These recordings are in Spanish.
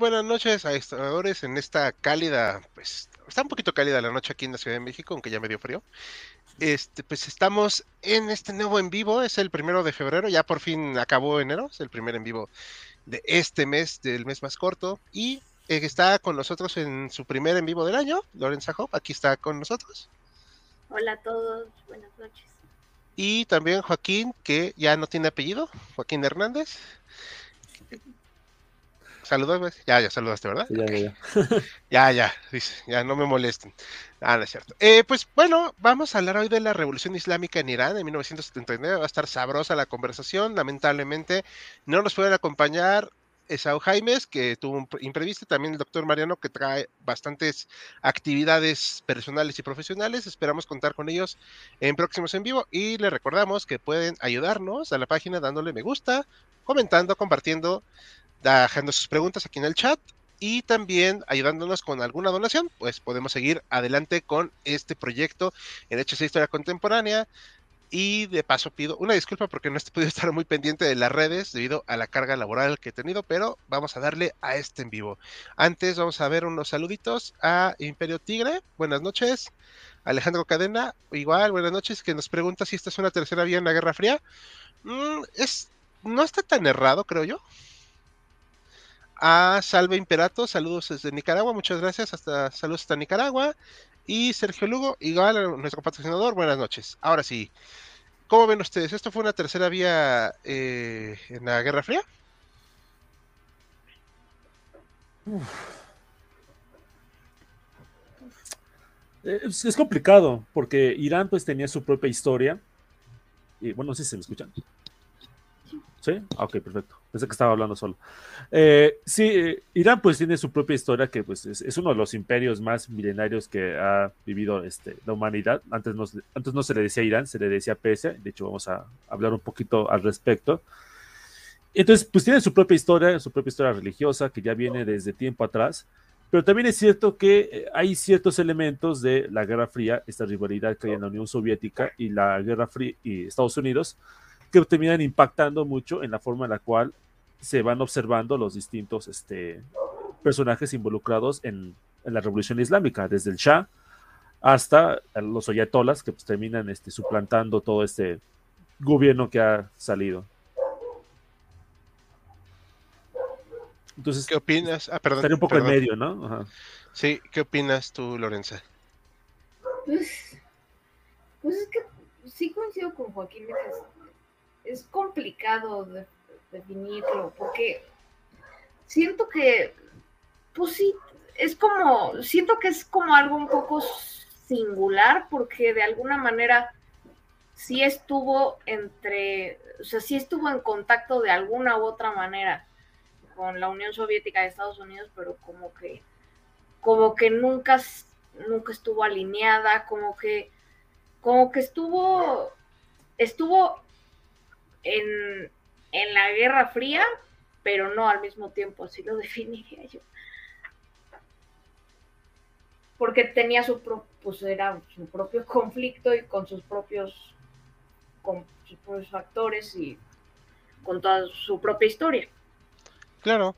Buenas noches a historiadores en esta cálida, pues está un poquito cálida la noche aquí en la Ciudad de México, aunque ya me dio frío. Este, pues estamos en este nuevo en vivo, es el primero de febrero, ya por fin acabó enero, es el primer en vivo de este mes, del mes más corto, y eh, está con nosotros en su primer en vivo del año, Lorenza Hope, aquí está con nosotros. Hola a todos, buenas noches. Y también Joaquín, que ya no tiene apellido, Joaquín Hernández. Saludos, ya, ya saludaste, ¿verdad? Ya, ya, ya. ya, dice, ya no me molesten. Ah, no es cierto. Eh, pues bueno, vamos a hablar hoy de la revolución islámica en Irán en 1979. Va a estar sabrosa la conversación. Lamentablemente no nos pueden acompañar Esau Jaimes, que tuvo un imprevisto, también el doctor Mariano, que trae bastantes actividades personales y profesionales. Esperamos contar con ellos en próximos en vivo y les recordamos que pueden ayudarnos a la página dándole me gusta, comentando, compartiendo dejando sus preguntas aquí en el chat y también ayudándonos con alguna donación, pues podemos seguir adelante con este proyecto en Hechos de Historia Contemporánea. Y de paso pido una disculpa porque no he podido estar muy pendiente de las redes debido a la carga laboral que he tenido, pero vamos a darle a este en vivo. Antes vamos a ver unos saluditos a Imperio Tigre. Buenas noches. Alejandro Cadena, igual, buenas noches, que nos pregunta si esta es una tercera vía en la Guerra Fría. Mm, es, no está tan errado, creo yo a Salve Imperato, saludos desde Nicaragua, muchas gracias, hasta saludos hasta Nicaragua. Y Sergio Lugo, igual nuestro patrocinador, buenas noches. Ahora sí, ¿cómo ven ustedes? ¿Esto fue una tercera vía eh, en la Guerra Fría? Es, es, complicado, porque Irán pues tenía su propia historia. Y bueno, no sé si se me escuchan. ¿Sí? Ah, ok, perfecto. Pensé que estaba hablando solo. Eh, sí, eh, Irán pues tiene su propia historia que pues es, uno de los imperios más milenarios que ha vivido este, la humanidad. Antes no, antes no se le decía Irán, se le decía Persia. De hecho, vamos a hablar un poquito al respecto. Entonces, pues tiene su propia historia, su propia historia religiosa que ya viene desde tiempo atrás. Pero también es cierto que eh, hay ciertos elementos de la Guerra Fría, esta rivalidad que hay en la Unión Soviética y la Guerra Fría y Estados Unidos, que terminan impactando mucho en la forma en la cual se van observando los distintos este, personajes involucrados en, la revolución islámica, desde el Shah hasta los ayatolas que pues, terminan este, suplantando todo este gobierno que ha salido. Entonces, ¿qué opinas? Ah, perdón. Estaría un poco en medio, ¿no? Sí, ¿qué opinas tú, Lorenza? Pues, pues es que sí coincido con Joaquín es complicado definirlo, porque siento que, pues sí, es como, siento que es como algo un poco singular, porque de alguna manera sí estuvo entre, o sea, sí estuvo en contacto de alguna u otra manera con la Unión Soviética de Estados Unidos, pero como que, como que nunca, nunca estuvo alineada, como que, como que estuvo, estuvo en, la Guerra Fría, pero no al mismo tiempo, así lo definiría yo. Porque tenía su, pues era su propio conflicto y con sus propios, con sus propios factores y con toda su propia historia. Claro,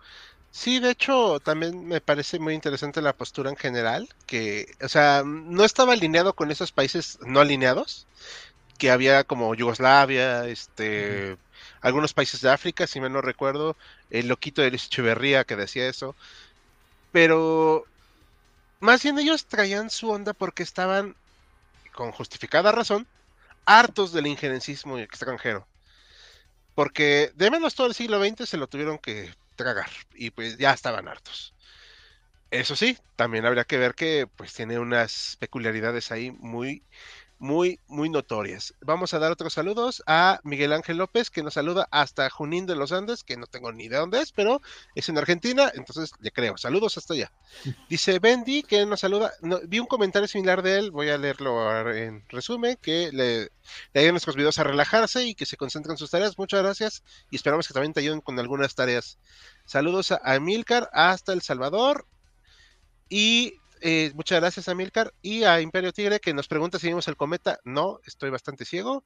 Sí, de hecho, también me parece muy interesante la postura en general, que, o sea, no estaba alineado con esos países no alineados, que había como Yugoslavia, este, algunos países de África, si me no recuerdo, el loquito de Luis Echeverría que decía eso, pero más bien ellos traían su onda porque estaban, con justificada razón, hartos del injerencismo extranjero. Porque de menos todo el siglo XX se lo tuvieron que tragar y pues ya estaban hartos. Eso sí, también habría que ver que pues tiene unas peculiaridades ahí muy muy, muy notorias. Vamos a dar otros saludos a Miguel Ángel López, que nos saluda hasta Junín de los Andes, que no tengo ni idea dónde es, pero es en Argentina, entonces le creo. Saludos hasta allá. Dice Bendy, que nos saluda. vi un comentario similar de él, voy a leerlo en resumen, que le, le ayudan nuestros videos a relajarse y que se concentren en sus tareas. Muchas gracias y esperamos que también te ayuden con algunas tareas. Saludos a Emilcar hasta El Salvador. Y eh, muchas gracias a Milcar y a Imperio Tigre que nos pregunta si vimos el cometa. No, estoy bastante ciego,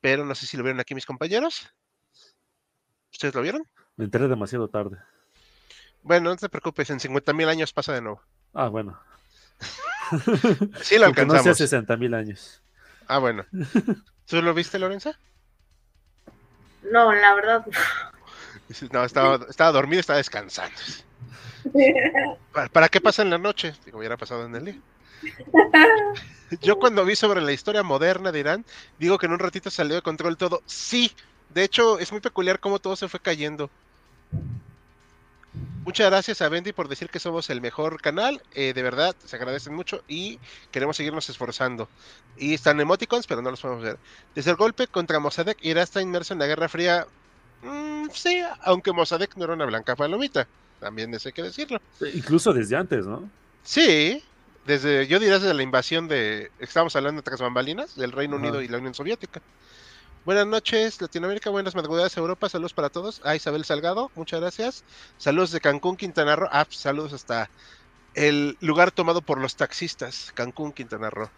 pero no sé si lo vieron aquí mis compañeros. ¿Ustedes lo vieron? Me enteré demasiado tarde. Bueno, no te preocupes, en 50 mil años pasa de nuevo. Ah, bueno. sí lo alcanzamos. no hace 60 mil años. Ah, bueno. ¿Tú lo viste, Lorenza? No, la verdad. No, estaba, estaba dormido, estaba descansando. ¿Para, qué pasa en la noche? Digo, hubiera pasado en el día. Yo cuando vi sobre la historia moderna de Irán, digo que en un ratito salió de control todo. Sí, de hecho es muy peculiar cómo todo se fue cayendo. Muchas gracias a Bendy por decir que somos el mejor canal. Eh, de verdad, se agradecen mucho y queremos seguirnos esforzando. Y están emoticons, pero no los podemos ver. Desde el golpe contra Mossadegh, Irán está inmerso en la Guerra Fría. Mm, sí, aunque Mossadegh no era una blanca palomita. También eso hay que decirlo. Incluso desde antes, ¿no? Sí, desde, yo diría desde la invasión de, estamos hablando de tras bambalinas, del Reino Unido y la Unión Soviética. Buenas noches, Latinoamérica, buenas madrugadas, Europa, saludos para todos. A Isabel Salgado, muchas gracias. Saludos de Cancún, Quintana Roo. Ah, saludos hasta el lugar tomado por los taxistas, Cancún, Quintana Roo.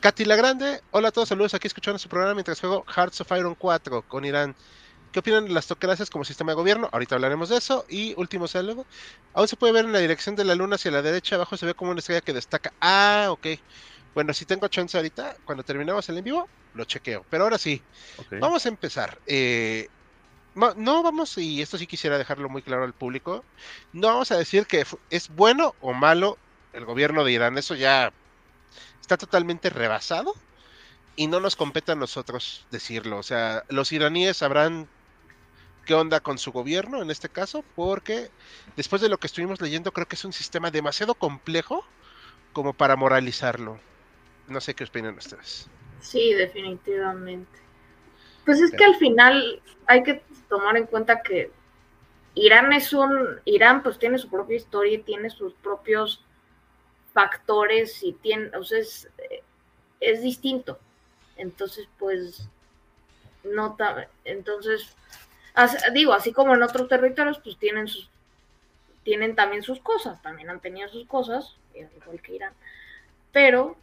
Katy La Grande, hola a todos, saludos aquí escuchando su programa mientras juego Hearts of Iron 4 con Irán. ¿Qué opinan de las tocracias como sistema de gobierno? Ahorita hablaremos de eso. Y último saludo. Aún se puede ver en la dirección de la luna hacia la derecha. Abajo se ve como una estrella que destaca. Ah, ok. Bueno, si tengo chance ahorita, cuando terminemos el en vivo, lo chequeo. Pero ahora sí, vamos a empezar. Eh, no vamos, y esto sí quisiera dejarlo muy claro al público, no vamos a decir que es bueno o malo el gobierno de Irán. Eso ya está totalmente rebasado y no nos compete a nosotros decirlo. O sea, los iraníes sabrán qué onda con su gobierno en este caso, porque después de lo que estuvimos leyendo, creo que es un sistema demasiado complejo como para moralizarlo. No sé qué opinan ustedes. Sí, definitivamente. Pues es que al final hay que tomar en cuenta que Irán es un, Irán pues tiene su propia historia y tiene sus propios factores y tiene, o sea, es, es distinto. Entonces, pues, no, entonces, digo, así como en otros territorios, pues tienen sus, tienen también sus cosas, también han tenido sus cosas, igual que Irán, pero,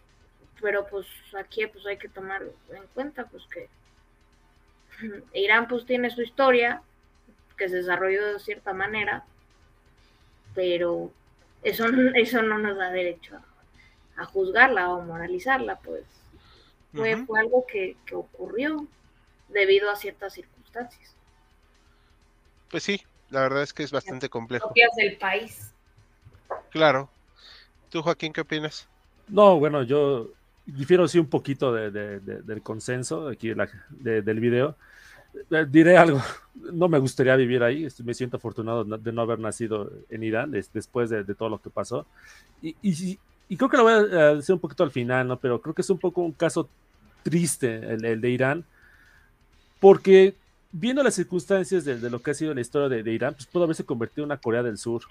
pero pues aquí pues hay que tomar en cuenta pues que Irán pues tiene su historia, que se desarrolló de cierta manera, pero eso, eso no nos da derecho a, juzgarla o moralizarla, pues. Fue, fue algo que, que ocurrió debido a ciertas circunstancias. Pues sí, la verdad es que es bastante complejo. Copias del país. Claro. ¿Tú, Joaquín, qué opinas? No, bueno, yo difiero sí un poquito del consenso aquí del video. Eh, diré algo, no me gustaría vivir ahí, me siento afortunado de no haber nacido en Irán después de, todo lo que pasó. Y, y, creo que lo voy a decir un poquito al final, ¿no? Pero creo que es un poco un caso triste el, el de Irán, porque viendo las circunstancias de, lo que ha sido la historia de, Irán, pues pudo haberse convertido en una Corea del Sur.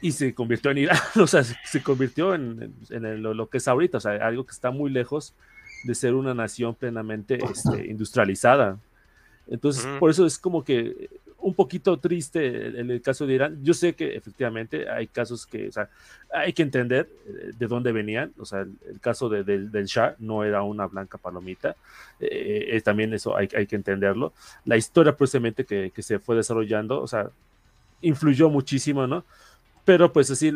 Y se convirtió en Irán, o sea, se, convirtió en, lo, que es ahorita, o sea, algo que está muy lejos de ser una nación plenamente este, industrializada. Entonces, por eso es como que un poquito triste en el caso de Irán. Yo sé que efectivamente hay casos que, o sea, hay que entender eh, de dónde venían. O sea, el, caso del Shah no era una blanca palomita. Eh, eh, también eso hay, hay, que entenderlo. La historia precisamente que, que, se fue desarrollando, o sea, influyó muchísimo, ¿no? Pero pues así,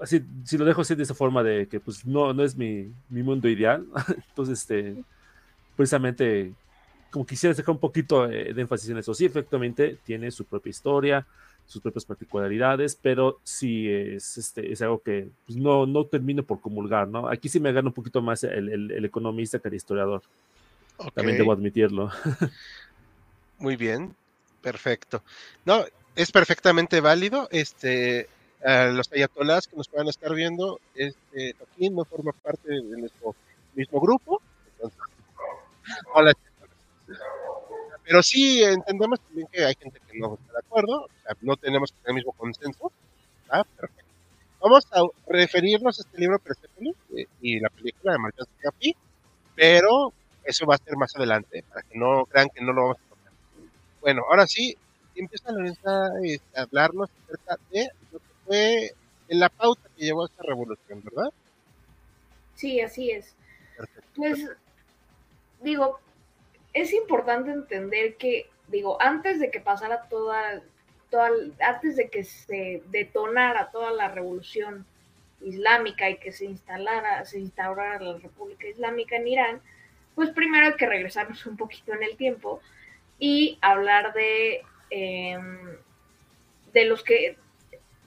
así, si lo dejo así de esa forma de que pues no, no es mi, mi mundo ideal, entonces este, precisamente como quisiera sacar un poquito de énfasis en eso. Sí, efectivamente tiene su propia historia, sus propias particularidades, pero sí es, este, es algo que pues, no, no termino por comulgar, ¿no? Aquí sí me gana un poquito más el, el, el economista que el historiador. Okay. También debo admitirlo. Muy bien, perfecto. No, es perfectamente válido. Este, a los ayatolás que nos puedan estar viendo, este, aquí no forma parte de nuestro mismo grupo. Entonces, hola, pero sí entendemos también que hay gente que no está de acuerdo, o sea, no tenemos el mismo consenso. ¿ah? Perfecto. Vamos a referirnos a este libro Persepolis eh, y la película de Marcos Capi, pero eso va a ser más adelante, para que no crean que no lo vamos a tocar. Bueno, ahora sí, empieza Lorenza este, a hablarnos acerca de lo que fue la pauta que llevó a esta revolución, ¿verdad? Sí, así es. Perfecto. Pues, digo, es importante entender que, digo, antes de que pasara toda, toda, antes de que se detonara toda la revolución islámica y que se instalara, se instaurara la República Islámica en Irán, pues primero hay que regresarnos un poquito en el tiempo y hablar de, eh, de los que,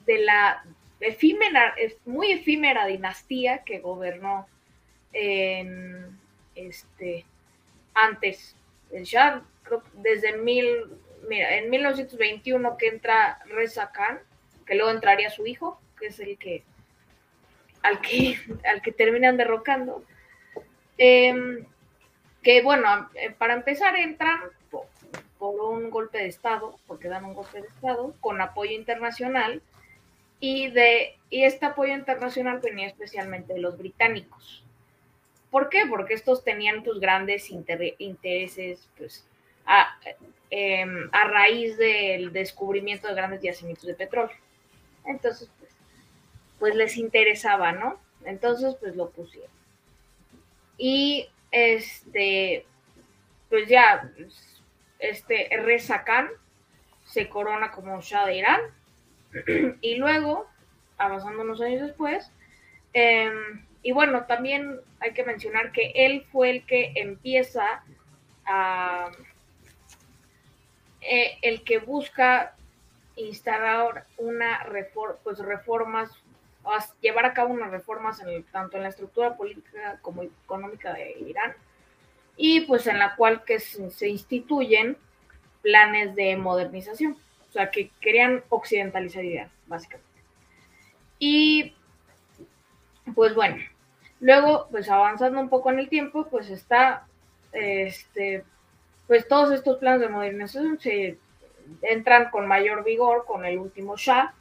de la efímera, muy efímera dinastía que gobernó en, este, antes el Shah, creo desde mil, mira, en 1921 que entra Reza Khan, que luego entraría su hijo, que es el que al que, al que terminan derrocando. Eh, que bueno, para empezar entran por, por, un golpe de Estado, porque dan un golpe de Estado, con apoyo internacional, y, de, y este apoyo internacional venía especialmente de los británicos. ¿Por qué? Porque estos tenían pues grandes inter intereses pues, a, eh, a, raíz del descubrimiento de grandes yacimientos de petróleo. Entonces, pues, pues les interesaba, ¿no? Entonces, pues lo pusieron. Y este, pues ya, este Reza Khan se corona como Shah de Irán. y luego, avanzando unos años después, eh, y bueno, también hay que mencionar que él fue el que empieza a. Eh, el que busca instalar una reforma, pues reformas, llevar a cabo unas reformas tanto en la estructura política como económica de Irán, y pues en la cual que se instituyen planes de modernización, o sea, que querían occidentalizar Irán, básicamente. Y pues bueno, luego, pues avanzando un poco en el tiempo, pues está, este, pues todos estos planes de modernización se entran con mayor vigor con el último Shah,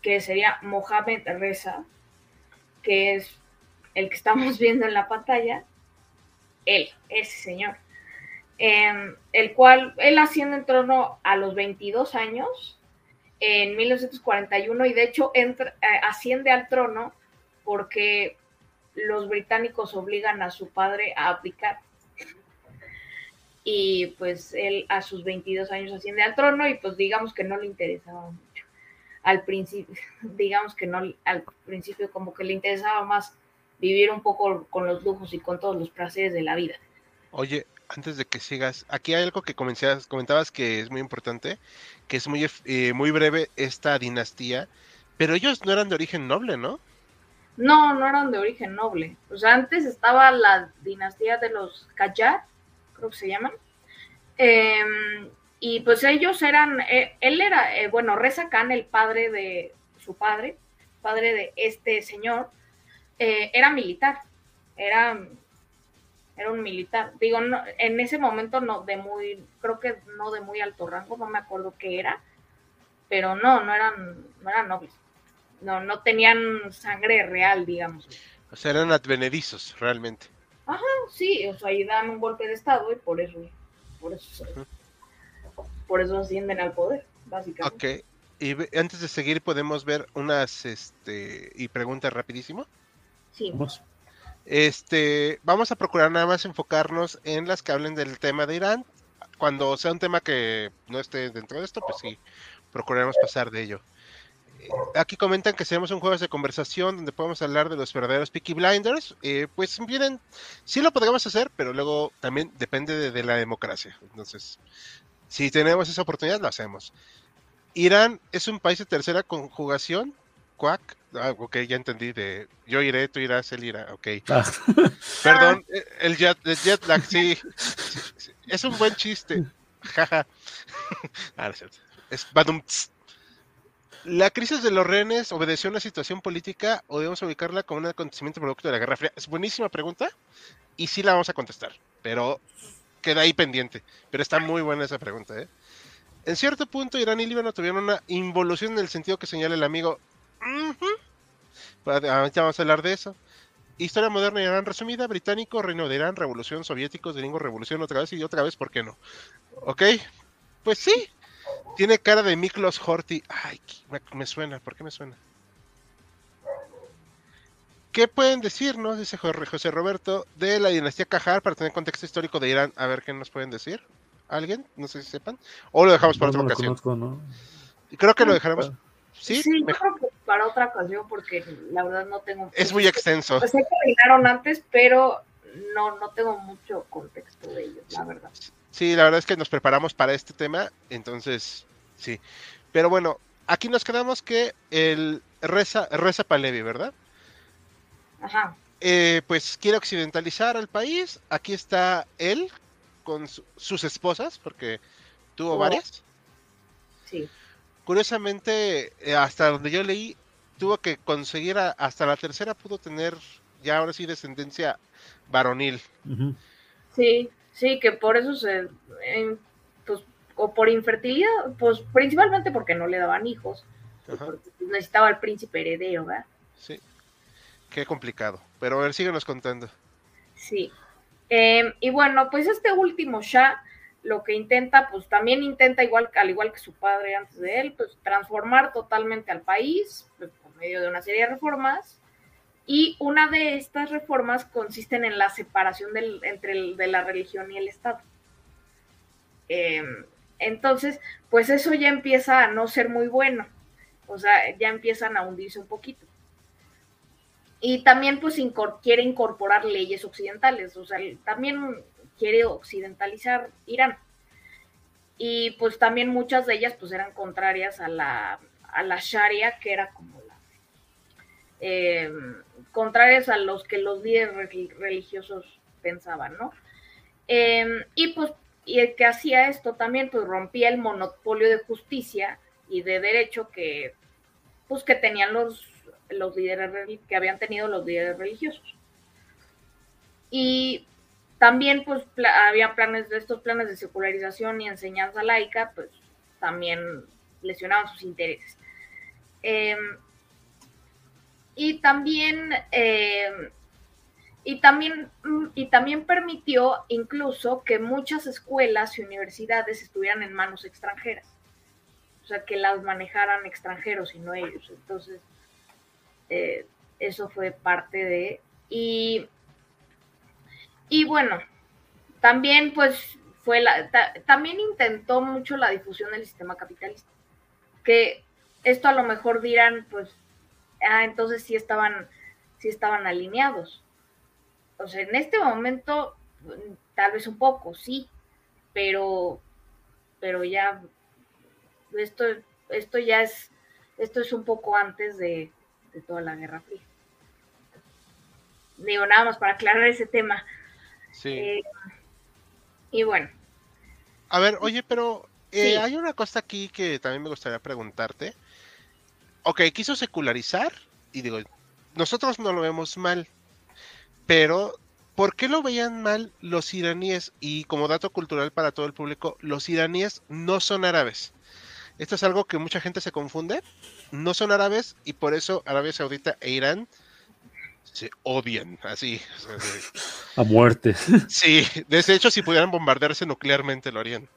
que sería Mohamed Reza, que es el que estamos viendo en la pantalla, él, ese señor, eh, el cual él asciende en trono a los 22 años en 1941 y de hecho entra, eh, asciende al trono porque los británicos obligan a su padre a aplicar. Y pues él a sus 22 años asciende al trono y pues digamos que no le interesaba mucho. Al principio, digamos que no, al principio como que le interesaba más vivir un poco con los lujos y con todos los placeres de la vida. Oye, antes de que sigas, aquí hay algo que comentabas, que es muy importante, que es muy, eh, muy breve esta dinastía, pero ellos no eran de origen noble, ¿no? No, no eran de origen noble. O sea, antes estaba la dinastía de los Qajar, creo que se llaman. Eh, y pues ellos eran, eh, él era, eh, bueno, Reza Khan, el padre de su padre, padre de este señor, eh, era militar. Era, era un militar. Digo, en ese momento no, de muy, creo que no de muy alto rango, no me acuerdo qué era, pero no, no eran, no eran nobles no, no tenían sangre real, digamos. O sea, eran advenedizos, realmente. Ajá, sí, o sea, y dan un golpe de estado y por eso, por eso, uh -huh. por eso ascienden al poder, básicamente. Ok, y antes de seguir podemos ver unas, este, y preguntas rapidísimo. Sí. Vamos. Este, vamos a procurar nada más enfocarnos en las que hablen del tema de Irán, cuando sea un tema que no esté dentro de esto, pues sí, procuraremos pasar de ello. Eh, Aquí comentan que seremos un juego de conversación donde podemos hablar de los verdaderos Peaky Blinders. Eh, pues vienen, sí lo podríamos hacer, pero luego también depende de, de la democracia. Entonces, si tenemos esa oportunidad, lo hacemos. Irán es un país de tercera conjugación. Cuac. Ah, ok, ya entendí. De yo iré, tú irás, él irá. Ok. Ah, Perdón, eh, el jet, el jet lag, sí. Es un buen chiste. Jaja. Ah, no es cierto. Es badumts. ¿La crisis de los rehenes obedeció a una situación política o debemos ubicarla como un acontecimiento producto de la Guerra Fría? Es buenísima pregunta y sí la vamos a contestar, pero queda ahí pendiente. Pero está muy buena esa pregunta, ¿eh? En cierto punto, Irán y Líbano tuvieron una involución en el sentido que señala el amigo. Ahorita vamos a hablar de eso. Historia moderna de Irán resumida, británico, reino de Irán, revolución, soviéticos, gringos, revolución otra vez y otra vez, ¿por qué no? ¿Ok? Pues sí. Tiene cara de Miklos Horthy. Ay, me, me suena, ¿por qué me suena? ¿Qué pueden decirnos, dice Jo- José Roberto, de la dinastía Qajar para tener contexto histórico de Irán? A ver qué nos pueden decir. ¿Alguien? No sé si sepan. O lo dejamos para no, otra no ocasión. conozco, ¿no? Creo que lo dejaremos. Sí, Sí, yo creo que para otra ocasión, porque la verdad no tengo. es muy extenso. Pues sé que antes, pero no, no tengo mucho contexto de ellos, la verdad. Sí, la verdad es que nos preparamos para este tema, entonces sí. Pero bueno, aquí nos quedamos que el Reza, Reza Palevi, ¿verdad? Ajá. Eh, pues quiere occidentalizar al país. Aquí está él con su- sus esposas, porque tuvo Oh. varias. Sí. Curiosamente, eh, hasta donde yo leí, tuvo que conseguir a- hasta la tercera pudo tener ya ahora sí descendencia varonil. Sí, sí, que por eso se. eh, pues, o por infertilidad, pues principalmente porque no le daban hijos. porque pues, necesitaba el príncipe heredero, ¿verdad? sí. Qué complicado. Pero a ver, síguenos contando. Sí. Eh, y bueno, pues este último Shah lo que intenta, pues también intenta, igual, al igual que su padre antes de él, pues transformar totalmente al país pues, por medio de una serie de reformas. Y una de estas reformas consisten en la separación entre el- de la religión y el Estado. Eh, entonces, pues eso ya empieza a no ser muy bueno. O sea, ya empiezan a hundirse un poquito. Y también pues quiere incorporar leyes occidentales, o sea, también quiere occidentalizar Irán. Y pues también muchas de ellas pues eran contrarias a la, a la Sharia, que era como la... eh, contrarias a los que los líderes re- religiosos pensaban, ¿no? Eh, y pues, y el que hacía esto también pues rompía el monopolio de justicia y de derecho que pues que tenían los los líderes habían tenido los líderes religiosos. Y también pues había planes de estos planes de secularización y enseñanza laica, pues también lesionaban sus intereses. Eh, y también eh, y también mm, y también permitió incluso que muchas escuelas y universidades estuvieran en manos extranjeras. O sea, que las manejaran extranjeros y no ellos. Entonces, eh, eso fue parte de... Y, y bueno, también pues fue la... ta- también intentó mucho la difusión del sistema capitalista. Que esto a lo mejor dirán, pues, ah, entonces sí estaban, sí estaban alineados. O sea, en este momento, tal vez un poco, sí, pero, pero ya, esto, esto ya es, esto es un poco antes de, de toda la Guerra Fría. Digo, nada más para aclarar ese tema. Sí. Eh, y bueno, A ver, oye, pero eh, Sí. hay una cosa aquí que también me gustaría preguntarte. Ok, quiso secularizar y digo, nosotros no lo vemos mal, pero ¿por qué lo veían mal los iraníes? Y como dato cultural para todo el público, los iraníes no son árabes. Esto es algo que mucha gente se confunde. No son árabes y por eso Arabia Saudita e Irán se odian, así. A muerte. Sí, de hecho, si pudieran bombardearse nuclearmente lo harían.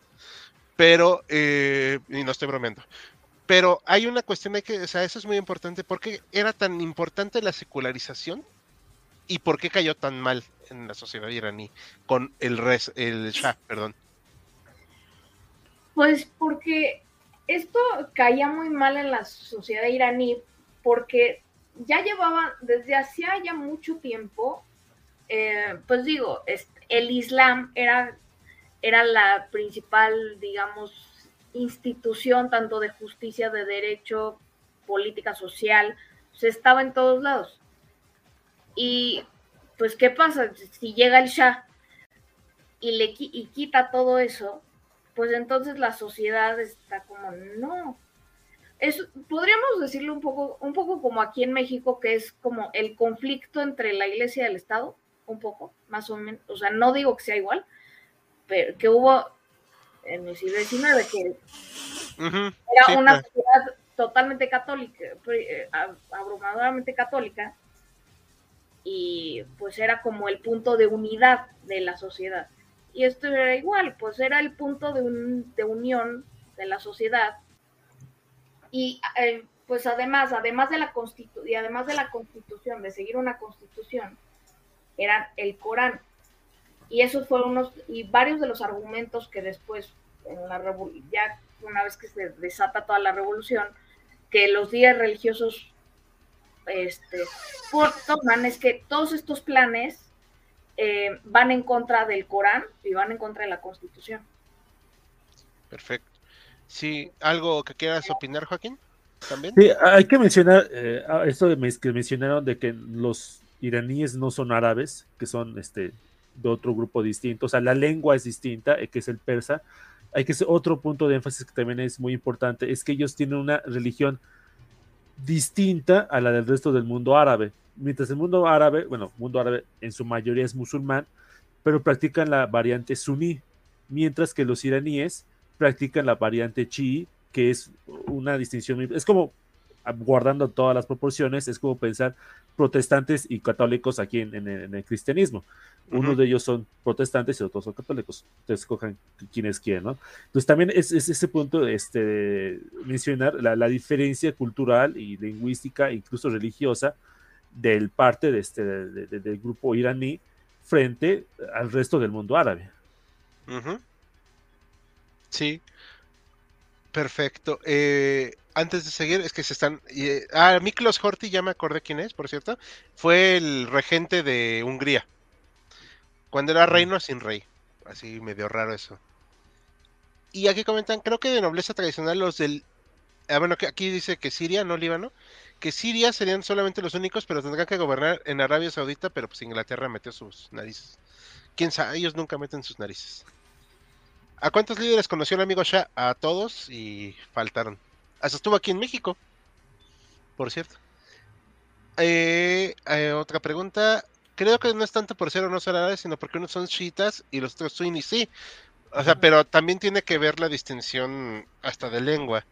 Pero, eh, y no estoy bromeando. Pero hay una cuestión de que, o sea, eso es muy importante. ¿Por qué era tan importante la secularización? ¿Y por qué cayó tan mal en la sociedad iraní con el res, el Shah, perdón? Pues porque esto caía muy mal en la sociedad iraní porque ya llevaban desde hacía ya mucho tiempo, eh, pues digo, el Islam era, era la principal, digamos, institución tanto de justicia, de derecho, política social, se estaba en todos lados. Y pues, ¿qué pasa? Si llega el Shah y le y quita todo eso, pues entonces la sociedad está como, no. Es, podríamos decirlo un poco, un poco como aquí en México, que es como el conflicto entre la iglesia y el Estado, un poco, más o menos. O sea, no digo que sea igual, pero que hubo en el siglo XIX, que era una sociedad totalmente católica, eh, abrumadoramente católica, y pues era como el punto de unidad de la sociedad. Y esto era igual, pues era el punto de, un, de unión de la sociedad. Y eh, pues además, además de la constitu y además de la constitución, de seguir una constitución, era el Corán. Y esos fueron unos, y varios de los argumentos que después, en la ya una vez que se desata toda la revolución, que los días religiosos este, toman es que todos estos planes eh, van en contra del Corán y van en contra de la Constitución. Perfecto. Sí, ¿algo que quieras opinar, Joaquín? ¿También? Sí, hay que mencionar eh, esto de, que mencionaron de que los iraníes no son árabes, que son este de otro grupo distinto, o sea, la lengua es distinta, eh, que es el persa. Hay que ser otro punto de énfasis que también es muy importante, es que ellos tienen una religión distinta a la del resto del mundo árabe. Mientras el mundo árabe, bueno, mundo árabe en su mayoría es musulmán, pero practican la variante suní, mientras que los iraníes practican la variante chií, que es una distinción, es como guardando todas las proporciones, es como pensar protestantes y católicos aquí en, el cristianismo. Uno de ellos son protestantes y otros son católicos. Entonces, escojan quienes quieran, ¿no? Entonces, también es, ese punto este, mencionar la, diferencia cultural y lingüística, incluso religiosa, del parte de este, del grupo iraní frente al resto del mundo árabe. Sí, perfecto. Eh, antes de seguir, es que se están. Eh, ah, Miklos Horthy, ya me acordé quién es, por cierto. Fue el regente de Hungría. Cuando era reino sin rey. Así medio raro eso. Y aquí comentan, creo que de nobleza tradicional los del. Ah, bueno, aquí dice que Siria, no Líbano. Que Siria serían solamente los únicos, pero tendrán que gobernar en Arabia Saudita, pero pues Inglaterra metió sus narices. Quién sabe, ellos nunca meten sus narices. ¿A cuántos líderes conoció el amigo Shah? A todos y faltaron. Hasta estuvo aquí en México, por cierto. Eh, eh, otra pregunta. Creo que no es tanto por ser o no ser árabes, sino porque unos son chiitas y los otros sunnis, sí. O sea, pero también tiene que ver la distinción hasta de lengua.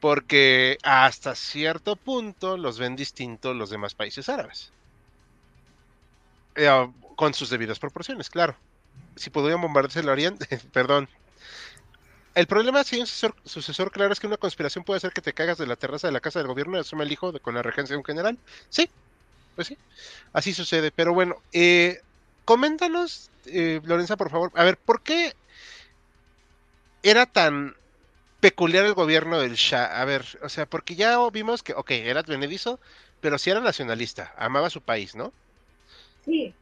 Porque hasta cierto punto los ven distintos los demás países árabes. Eh, con sus debidas proporciones, claro. Si podrían bombardearse lo harían. Perdón, el problema, si un sucesor, claro, es que una conspiración puede hacer que te cagas de la terraza de la casa del gobierno y asume el hijo de, con la regencia de un general. Sí, pues sí, así sucede. Pero bueno, eh, coméntanos, eh, Lorenza, por favor, a ver, ¿por qué era tan peculiar el gobierno del Shah? A ver, o sea, porque ya vimos que, ok, era advenedizo, pero sí era nacionalista, amaba su país, ¿no? Sí,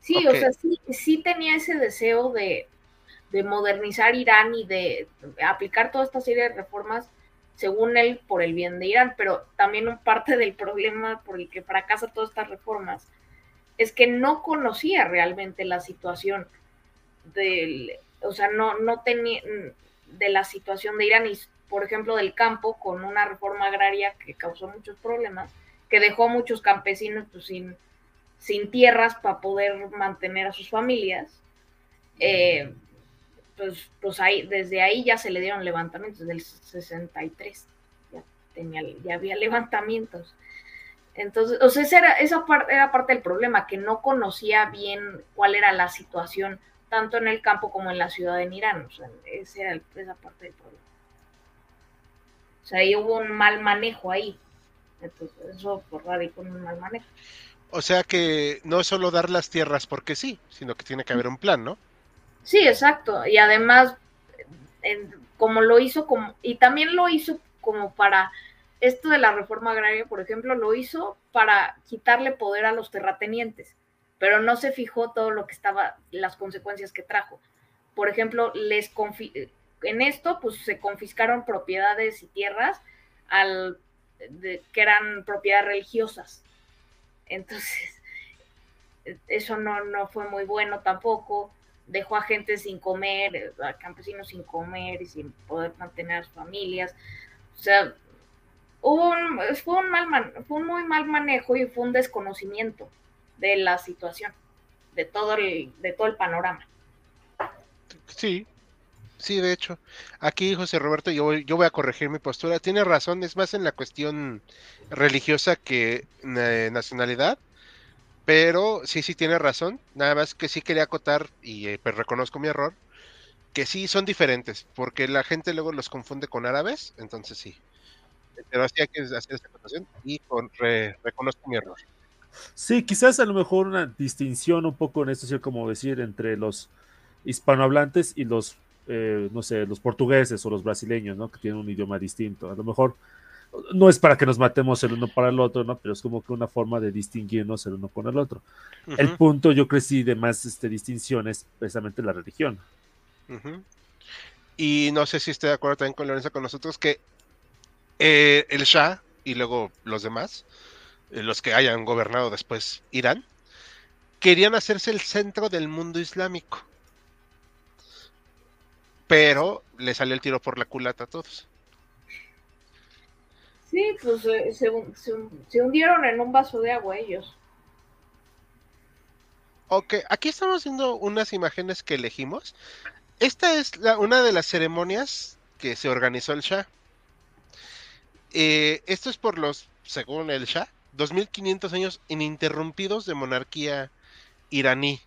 sí, o sea, sí, sí tenía ese deseo de, de modernizar Irán y de aplicar toda esta serie de reformas, según él, por el bien de Irán, pero también un parte del problema por el que fracasa todas estas reformas es que no conocía realmente la situación del, o sea, no, no tenía de la situación de Irán y, por ejemplo, del campo, con una reforma agraria que causó muchos problemas, que dejó a muchos campesinos pues, sin, sin tierras para poder mantener a sus familias. Eh, pues, pues ahí, desde ahí ya se le dieron levantamientos, desde el 63 ya, tenía, ya había levantamientos. Entonces, o sea, esa, era, esa parte, era parte del problema, que no conocía bien cuál era la situación, tanto en el campo como en la ciudad de Irán. O sea, esa era esa parte del problema. O sea, ahí hubo un mal manejo ahí. Entonces, eso por radicó en un mal manejo. O sea que no es solo dar las tierras porque sí, sino que tiene que haber un plan, ¿no? Sí, exacto. Y además, como lo hizo como, y también lo hizo como para esto de la reforma agraria, por ejemplo, lo hizo para quitarle poder a los terratenientes, pero no se fijó todo lo que estaba, las consecuencias que trajo. Por ejemplo, les en esto, pues se confiscaron propiedades y tierras al, que eran propiedades religiosas. Entonces, eso no, no fue muy bueno tampoco. Dejó a gente sin comer, a campesinos sin comer y sin poder mantener a sus familias. O sea, hubo un, fue, un mal fue un muy mal manejo y fue un desconocimiento de la situación, de todo el, de todo el panorama. Sí, sí, de hecho. Aquí, José Roberto, yo, yo voy a corregir mi postura. Tiene razón, es más en la cuestión religiosa que eh, nacionalidad. Pero sí, sí tiene razón. Nada más que sí quería acotar, y eh, pues reconozco mi error, que sí son diferentes, porque la gente luego los confunde con árabes, entonces sí. Pero sí hay que hacer esa acotación y con, reconozco mi error. Sí, quizás a lo mejor una distinción un poco en esto, como decir, entre los hispanohablantes y los, eh, no sé, los portugueses o los brasileños, ¿no? Que tienen un idioma distinto. A lo mejor no es para que nos matemos el uno para el otro, ¿no? Pero es como que una forma de distinguirnos el uno con el otro. El punto, yo crecí de más este, distinciones, precisamente la religión. Y no sé si estoy de acuerdo también con Lorenzo con nosotros, que eh, el Shah y luego los demás, eh, los que hayan gobernado después Irán, querían hacerse el centro del mundo islámico. Pero le salió el tiro por la culata a todos. Sí, pues eh, se, hundieron en un vaso de agua ellos. Ok, aquí estamos viendo unas imágenes que elegimos. Esta es una de las ceremonias que se organizó el Shah. Eh, esto es por los, según el Shah, 2500 años ininterrumpidos de monarquía iraní.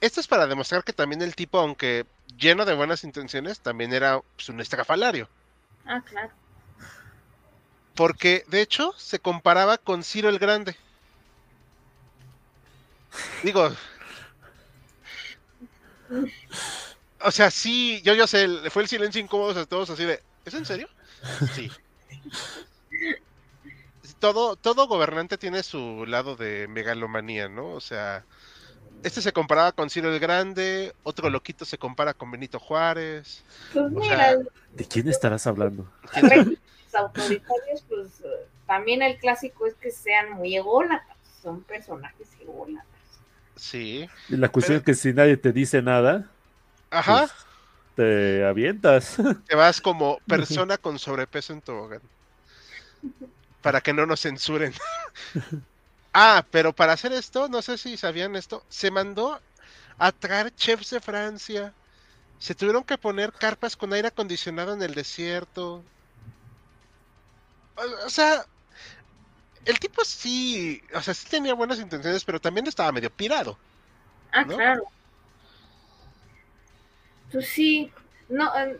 Esto es para demostrar que también el tipo, aunque lleno de buenas intenciones, también era pues, un estrafalario. Ah, claro. Porque, de hecho, se comparaba con Ciro el Grande. Digo. O sea, sí, yo ya sé, fue el silencio incómodo a todos así de, ¿es en serio? Sí. Todo, todo gobernante tiene su lado de megalomanía, ¿no? O sea, este se comparaba con Ciro el Grande, otro loquito se compara con Benito Juárez. Pues mira, ¿De quién estarás hablando? Autoritarios, pues también el clásico es que sean muy ególatras, son personajes ególatras. Sí. Y la cuestión es que si nadie te dice nada, Ajá. Pues, te avientas. Te vas como persona con sobrepeso en tu hogar. Para que no nos censuren. ah, pero para hacer esto, no sé si sabían esto, se mandó a traer chefs de Francia. Se tuvieron que poner carpas con aire acondicionado en el desierto. O sea, el tipo sí, o sea, sí tenía buenas intenciones, pero también estaba medio pirado. Ah, claro. Pues sí, no, eh,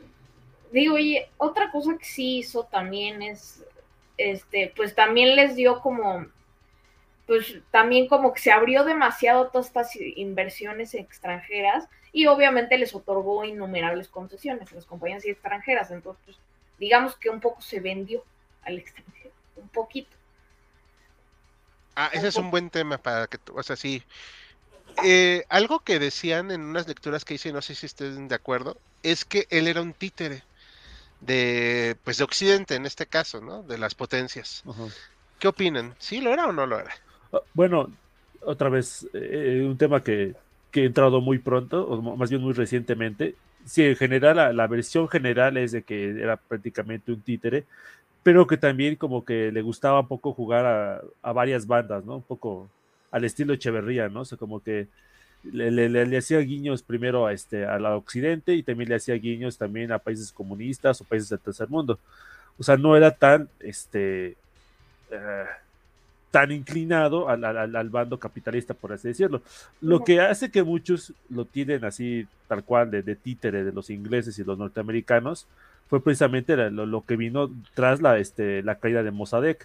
digo, y otra cosa que sí hizo también es, este, pues también les dio como, pues también como que se abrió demasiado todas estas inversiones extranjeras y obviamente les otorgó innumerables concesiones a las compañías extranjeras, entonces, pues, digamos que un poco se vendió al extranjero, un poquito. Ah, ese es un buen tema para que, o sea, sí. Eh, algo que decían en unas lecturas que hice, no sé si estén de acuerdo, es que él era un títere de, pues, de Occidente en este caso, ¿no? De las potencias. ¿Qué opinan? ¿Sí lo era o no lo era? Ah, bueno, otra vez, eh, un tema que, que he entrado muy pronto, o más bien muy recientemente. Sí, en general, la, la, versión general es de que era prácticamente un títere, pero que también como que le gustaba un poco jugar a, varias bandas, ¿no? Un poco al estilo Echeverría, ¿no? O sea, como que le, le, hacía guiños primero a este, al occidente y también le hacía guiños también a países comunistas o países del tercer mundo. O sea, no era tan, este, eh, tan inclinado al, al, bando capitalista, por así decirlo. Lo que hace que muchos lo tienen así, tal cual, de, de títere de los ingleses y los norteamericanos, fue precisamente lo, que vino tras la, este, la caída de Mossadegh,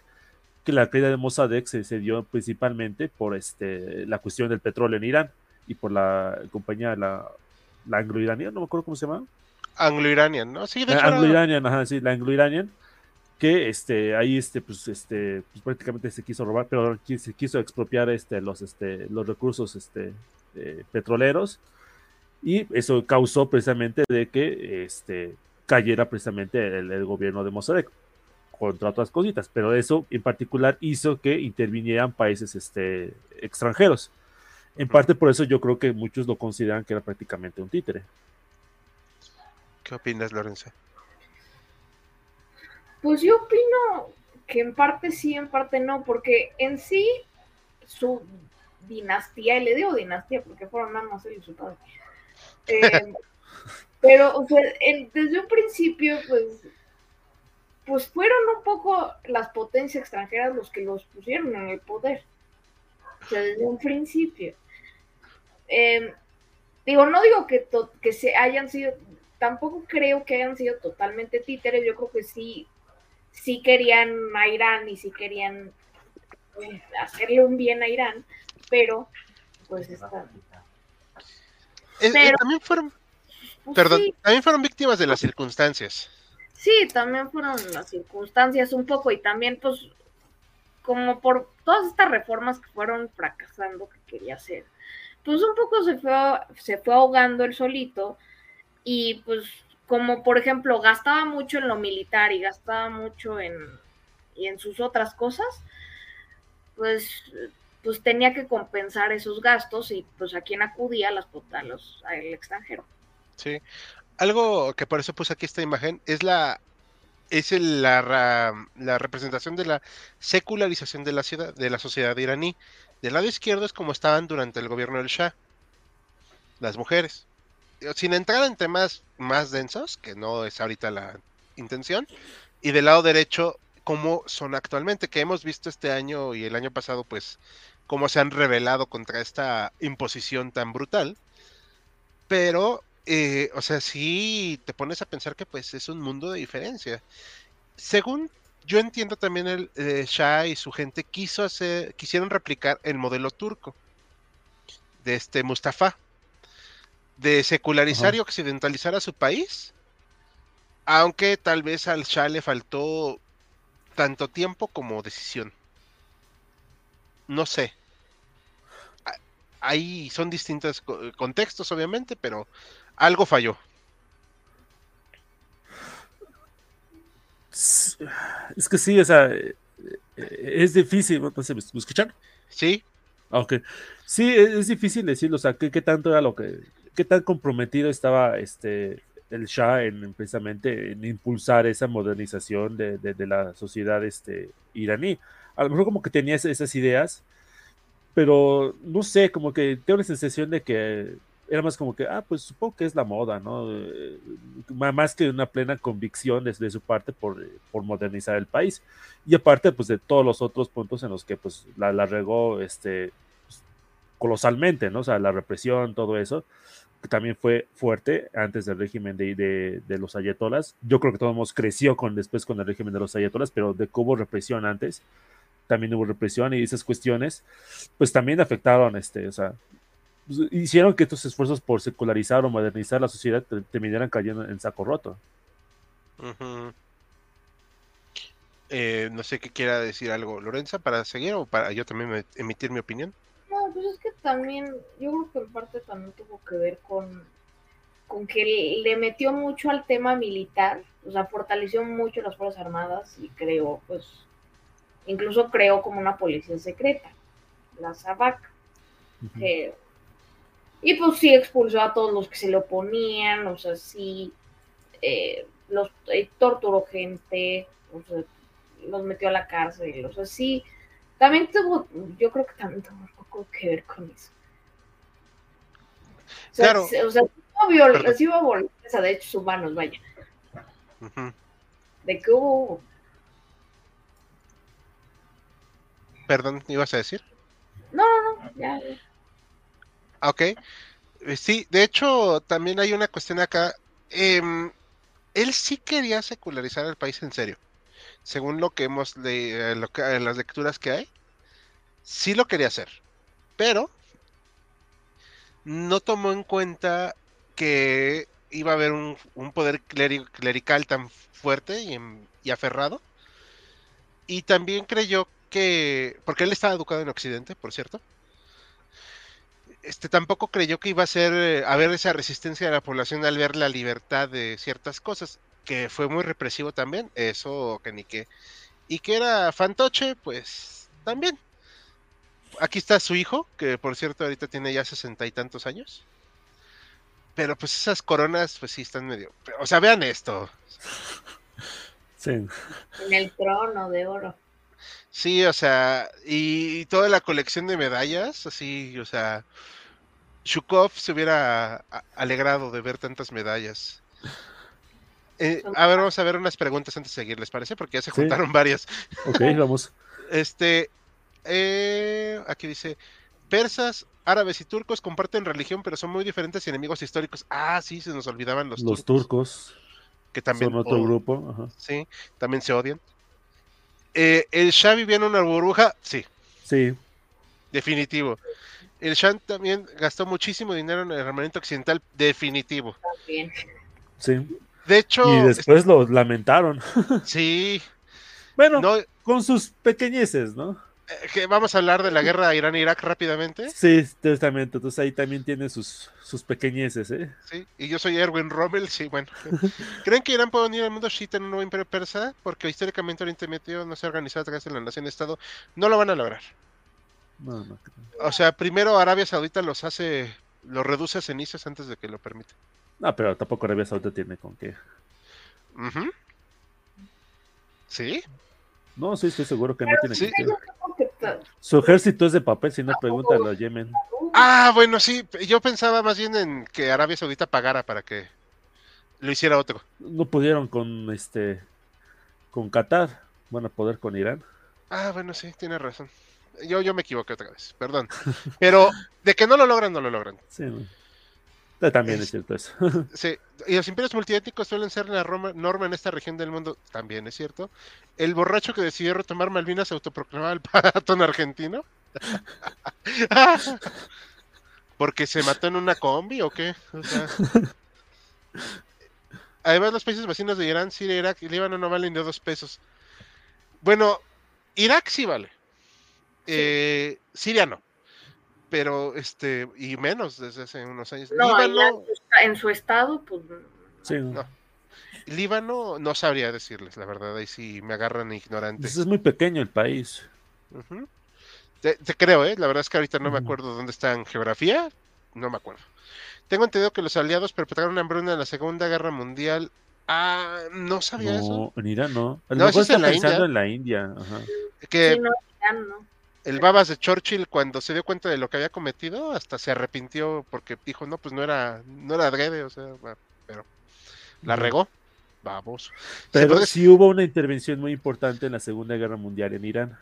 que la caída de Mossadegh se, dio principalmente por este, la cuestión del petróleo en Irán y por la compañía, la, la anglo-iraní, no me acuerdo cómo se llama. Anglo-Iranian, ¿no? Sí, de hecho. Anglo-Iranian, ajá, sí, la Anglo-Iranian, que este, ahí este, pues, este, pues prácticamente se quiso robar, pero se quiso expropiar este, los, este, los recursos este, eh, petroleros, y eso causó precisamente de que este, cayera precisamente el, el gobierno de Mossadegh, contra otras cositas, pero eso en particular hizo que intervinieran países este, extranjeros. En parte por eso yo creo que muchos lo consideran que era prácticamente un títere. ¿Qué opinas, Lorenzo? Pues yo opino que en parte sí, en parte no, porque en sí su dinastía, y le digo dinastía porque fueron nada más él y su padre. Eh, pero, o sea, en- desde un principio, pues, pues fueron un poco las potencias extranjeras los que los pusieron en el poder. O sea, desde un principio. Eh, digo, no digo que, to- que se hayan sido, tampoco creo que hayan sido totalmente títeres, yo creo que sí, sí querían a Irán y sí querían eh, hacerle un bien a Irán, pero pues está. Eh, eh, Pero- también fueron, perdón, sí, también fueron víctimas de las circunstancias. sí, también fueron las circunstancias un poco y también pues como por todas estas reformas que fueron fracasando que quería hacer, pues un poco se fue, se fue ahogando el solito y pues como por ejemplo gastaba mucho en lo militar y gastaba mucho en, y en sus otras cosas, pues, pues tenía que compensar esos gastos y pues a quién acudía a las a los al extranjero. Sí. Algo que por eso puse aquí esta imagen es la es el- la, la representación de la secularización de la ciudad, de la sociedad iraní. Del lado izquierdo es como estaban durante el gobierno del Shah, las mujeres. Sin entrar en temas más densos, que no es ahorita la intención, y del lado derecho, cómo son actualmente, que hemos visto este año y el año pasado, pues, cómo se han rebelado contra esta imposición tan brutal. Pero, eh, o sea, sí te pones a pensar que pues es un mundo de diferencia. Según yo entiendo también el eh, Shah y su gente quiso hacer, quisieron replicar el modelo turco de este Mustafa, de secularizar Ajá. y occidentalizar a su país, aunque tal vez al Shah le faltó tanto tiempo como decisión. No sé. Ahí son distintos co- contextos, obviamente, pero algo falló. Es que sí, o sea, eh, eh, es difícil, no sé, ¿me escuchan? ¿Sí? Ah, Ok. Sí, es, es difícil decirlo, o sea, ¿qué, qué tanto era lo que, qué tan comprometido estaba este el Shah en precisamente en impulsar esa modernización de, de- de la sociedad este, iraní. A lo mejor como que tenía esas ideas, pero no sé, como que tengo la sensación de que era más como que, ah, pues supongo que es la moda, ¿no? Eh, más que una plena convicción desde su parte por, eh, por modernizar el país. Y aparte, pues de todos los otros puntos en los que pues la, la regó este, pues, colosalmente, ¿no? O sea, la represión, todo eso, que también fue fuerte antes del régimen de, de, de los ayatolas. Yo creo que todos creció con, después con el régimen de los ayatolas, pero de que hubo represión antes, también hubo represión y esas cuestiones, pues también afectaron, este, o sea, hicieron que estos esfuerzos por secularizar o modernizar la sociedad te- terminaran cayendo en saco roto. Eh, no sé qué quiera decir algo, Lorenza, para seguir o para yo también me- emitir mi opinión. No, pues es que también, yo creo que en parte también tuvo que ver con, con que le- le metió mucho al tema militar, o sea, fortaleció mucho las Fuerzas Armadas y creó, pues, incluso creó como una policía secreta, la SAVAK. Ujú. que- y pues sí expulsó a todos los que se le oponían, o sea, sí eh, los eh, torturó gente, o sea, los metió a la cárcel, o sea, sí, también tuvo, yo creo que también tuvo un poco que ver con eso. O sea, Claro. o sea, sí hubo, violencia de derechos humanos, vaya, de que hubo, Perdón, ¿ibas a decir? no, no, no, ya, ya. Ok. Eh, Sí, de hecho, también hay una cuestión acá. Em, él sí quería secularizar el país en serio. Según lo que hemos le- eh, lo que- eh, las lecturas que hay, sí lo quería hacer. Pero no tomó en cuenta que iba a haber un, poder cleri- clerical tan fuerte y, en- y aferrado. Y también creyó que, porque él estaba educado en Occidente, por cierto, este tampoco creyó que iba a ser eh, a haber esa resistencia de la población al ver la libertad de ciertas cosas, que fue muy represivo también, eso que ni qué. Y que era fantoche, pues también. Aquí está su hijo, que por cierto ahorita tiene ya sesenta y tantos años. Pero pues esas coronas, pues sí están medio. O sea, vean esto. Sí. En el trono de oro. Sí, o sea, y, y toda la colección de medallas, así, o sea, Shukov se hubiera alegrado de ver tantas medallas. Eh, a ver, vamos a ver unas preguntas antes de seguir, ¿les parece? Porque ya se Sí. juntaron varias. Ok, vamos. Este, eh, aquí dice, persas, árabes y turcos comparten religión, pero son muy diferentes y enemigos históricos. Ah, sí, se nos olvidaban los, Los turcos, turcos que también son otro oh, grupo. Ajá. Sí, también se odian. Eh, el Shah vivía en una burbuja, sí, Sí, definitivo. El Shah también gastó muchísimo dinero en el armamento occidental, definitivo. También. sí. De hecho, Y después lo lamentaron. sí, Bueno, no, con sus pequeñeces, ¿no? Que vamos a hablar de la guerra Irán-Irak rápidamente. Sí, justamente. Entonces ahí también tiene sus, sus pequeñeces, ¿eh? Sí, y yo soy Erwin Rommel, sí, bueno. ¿Creen que Irán puede unir al mundo Shita en un nuevo imperio persa? Porque históricamente Oriente Medio no se ha organizado a través de la nación-estado. No lo van a lograr. No, no. O sea, primero Arabia Saudita los hace, los reduce a cenizas antes de que lo permita. No, pero tampoco Arabia Saudita tiene con qué. ¿Sí? No, sí, estoy seguro que no tiene sí. Su ejército es de papel, si no pregúntale a Yemen. Ah, bueno, sí. Yo pensaba más bien en que Arabia Saudita pagara para que lo hiciera otro. No pudieron con este con Qatar, van a poder con Irán. Ah, bueno, sí, tiene razón. Yo, yo me equivoqué otra vez, perdón. Pero de que no lo logran, no lo logran. Sí, ¿no? También es Es- cierto eso. Sí, y los imperios multiétnicos suelen ser la Roma- norma en esta región del mundo, también es cierto. El borracho que decidió retomar Malvinas se autoproclamaba el patrón argentino. ¿Porque se mató en una combi o qué? O sea, Además, los países vecinos de Irán, Siria, Irak y Líbano no valen de dos pesos. Bueno, Irak sí vale. Eh, Siria no. Pero, este, y menos desde hace unos años. No, Líbano, allá en su- estado, pues. Sí, ¿no? No. Líbano no sabría decirles, la verdad, ahí sí me agarran ignorante. Pues es muy pequeño el país. Te, te creo, ¿eh? La verdad es que ahorita no me acuerdo dónde está en geografía, no me acuerdo. Tengo entendido que los aliados perpetraron una hambruna en la Segunda Guerra Mundial. Ah, no sabía eso. No, en Irán no. A No, lo eso mejor es en la pensando India. en la India. Ajá. Que Sí, no, ya no. El babas de Churchill, cuando se dio cuenta de lo que había cometido, hasta se arrepintió porque dijo, no, pues no era, no era adrede, o sea, pero la regó. Vamos. Pero sí hubo una intervención muy importante en la Segunda Guerra Mundial en Irán,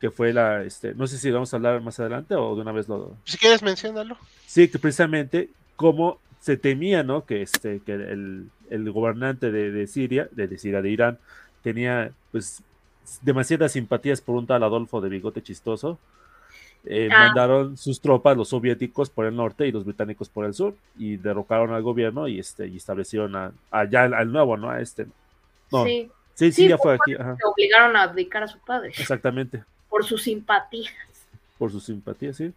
que fue la, este, no sé si vamos a hablar más adelante o de una vez lo... Si quieres, menciónalo. Sí, que precisamente como se temía, ¿no? Que, este, que el, el gobernante de, de Siria, de, de Siria, de Irán, tenía pues demasiadas simpatías por un tal Adolfo de bigote chistoso. Eh, Ah. Mandaron sus tropas, los soviéticos por el norte y los británicos por el sur, y derrocaron al gobierno y este y establecieron a, allá al, al nuevo, ¿no? A este. No, sí, Sí, sí, Sí, ya fue aquí, ajá, se obligaron a abdicar a su padre exactamente, por su simpatía. por su simpatía, sí.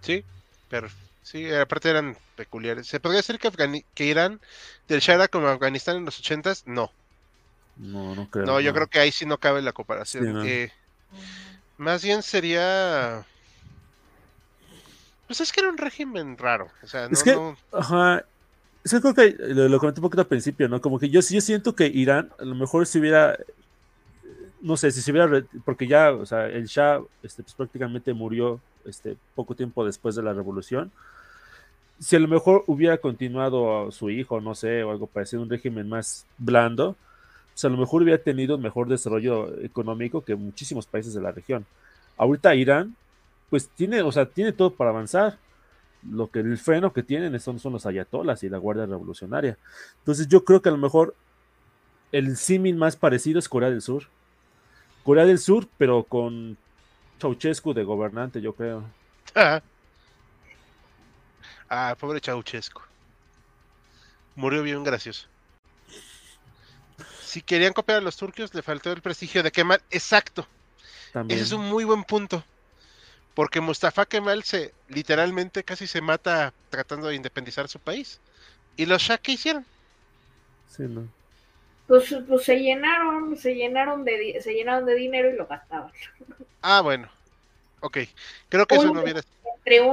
Sí, pero sí, aparte eran peculiares. ¿Se podría decir que, Afgani- que Irán del Shah era como Afganistán en los ochentas? No, No, no creo. no, yo creo que ahí sí no cabe la comparación. Sí, no. Eh, más bien sería... Pues es que era un régimen raro, o sea, no, Es que- no- Ajá. Es que creo que lo, lo comenté un poquito al principio, ¿no? Como que yo, sí- yo siento que Irán a lo mejor si hubiera, no sé, si se hubiera, porque ya, o sea, el Shah este, pues, prácticamente murió este, poco tiempo después de la revolución. Si a lo mejor hubiera continuado su hijo, no sé, o algo parecido, un régimen más blando, pues a lo mejor hubiera tenido mejor desarrollo económico que muchísimos países de la región. Ahorita Irán, pues tiene, o sea, tiene todo para avanzar lo que el freno que tienen son, son los ayatolas y la Guardia Revolucionaria. Entonces yo creo que a lo mejor el símil más parecido es Corea del Sur. Corea del Sur, pero con Ceausescu de gobernante, yo creo. Ah, pobre Ceausescu. Murió bien gracioso. Si querían copiar a los turcos, le faltó el prestigio de Kemal. Exacto. También. Ese es un muy buen punto. Porque Mustafa Kemal se literalmente casi se mata tratando de independizar su país. ¿Y los Shah qué hicieron? Sí, ¿no? Pues, pues se llenaron, se llenaron de se llenaron de dinero y lo gastaban. Ah, bueno. Ok. Creo que eso no hubiera.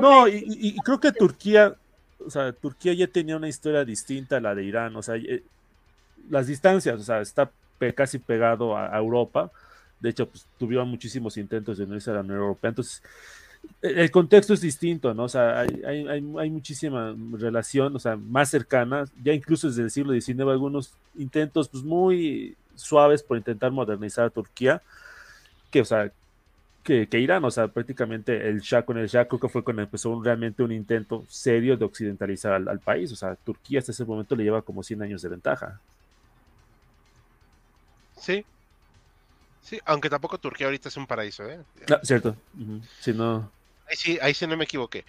No, y, y- y creo que Turquía, o sea, Turquía ya tenía una historia distinta a la de Irán, o sea, eh, las distancias, o sea, está casi pegado a, Europa, de hecho, pues tuvieron muchísimos intentos de unirse a la Unión Europea, entonces, el, el contexto es distinto, ¿no? O sea, hay, hay, hay, hay muchísima relación, o sea, más cercana, ya incluso desde el siglo XIX, algunos intentos, pues, muy suaves por intentar modernizar a Turquía, que, o sea, que, que Irán, o sea, prácticamente el Shah con el Shah creo que fue cuando empezó un- realmente un intento serio de occidentalizar al, al país, o sea, Turquía hasta ese momento le lleva como 100 años de ventaja. Sí. Sí, aunque tampoco Turquía ahorita es un paraíso, ¿eh? Ah, cierto, si no, Ahí sí, ahí sí no me equivoqué.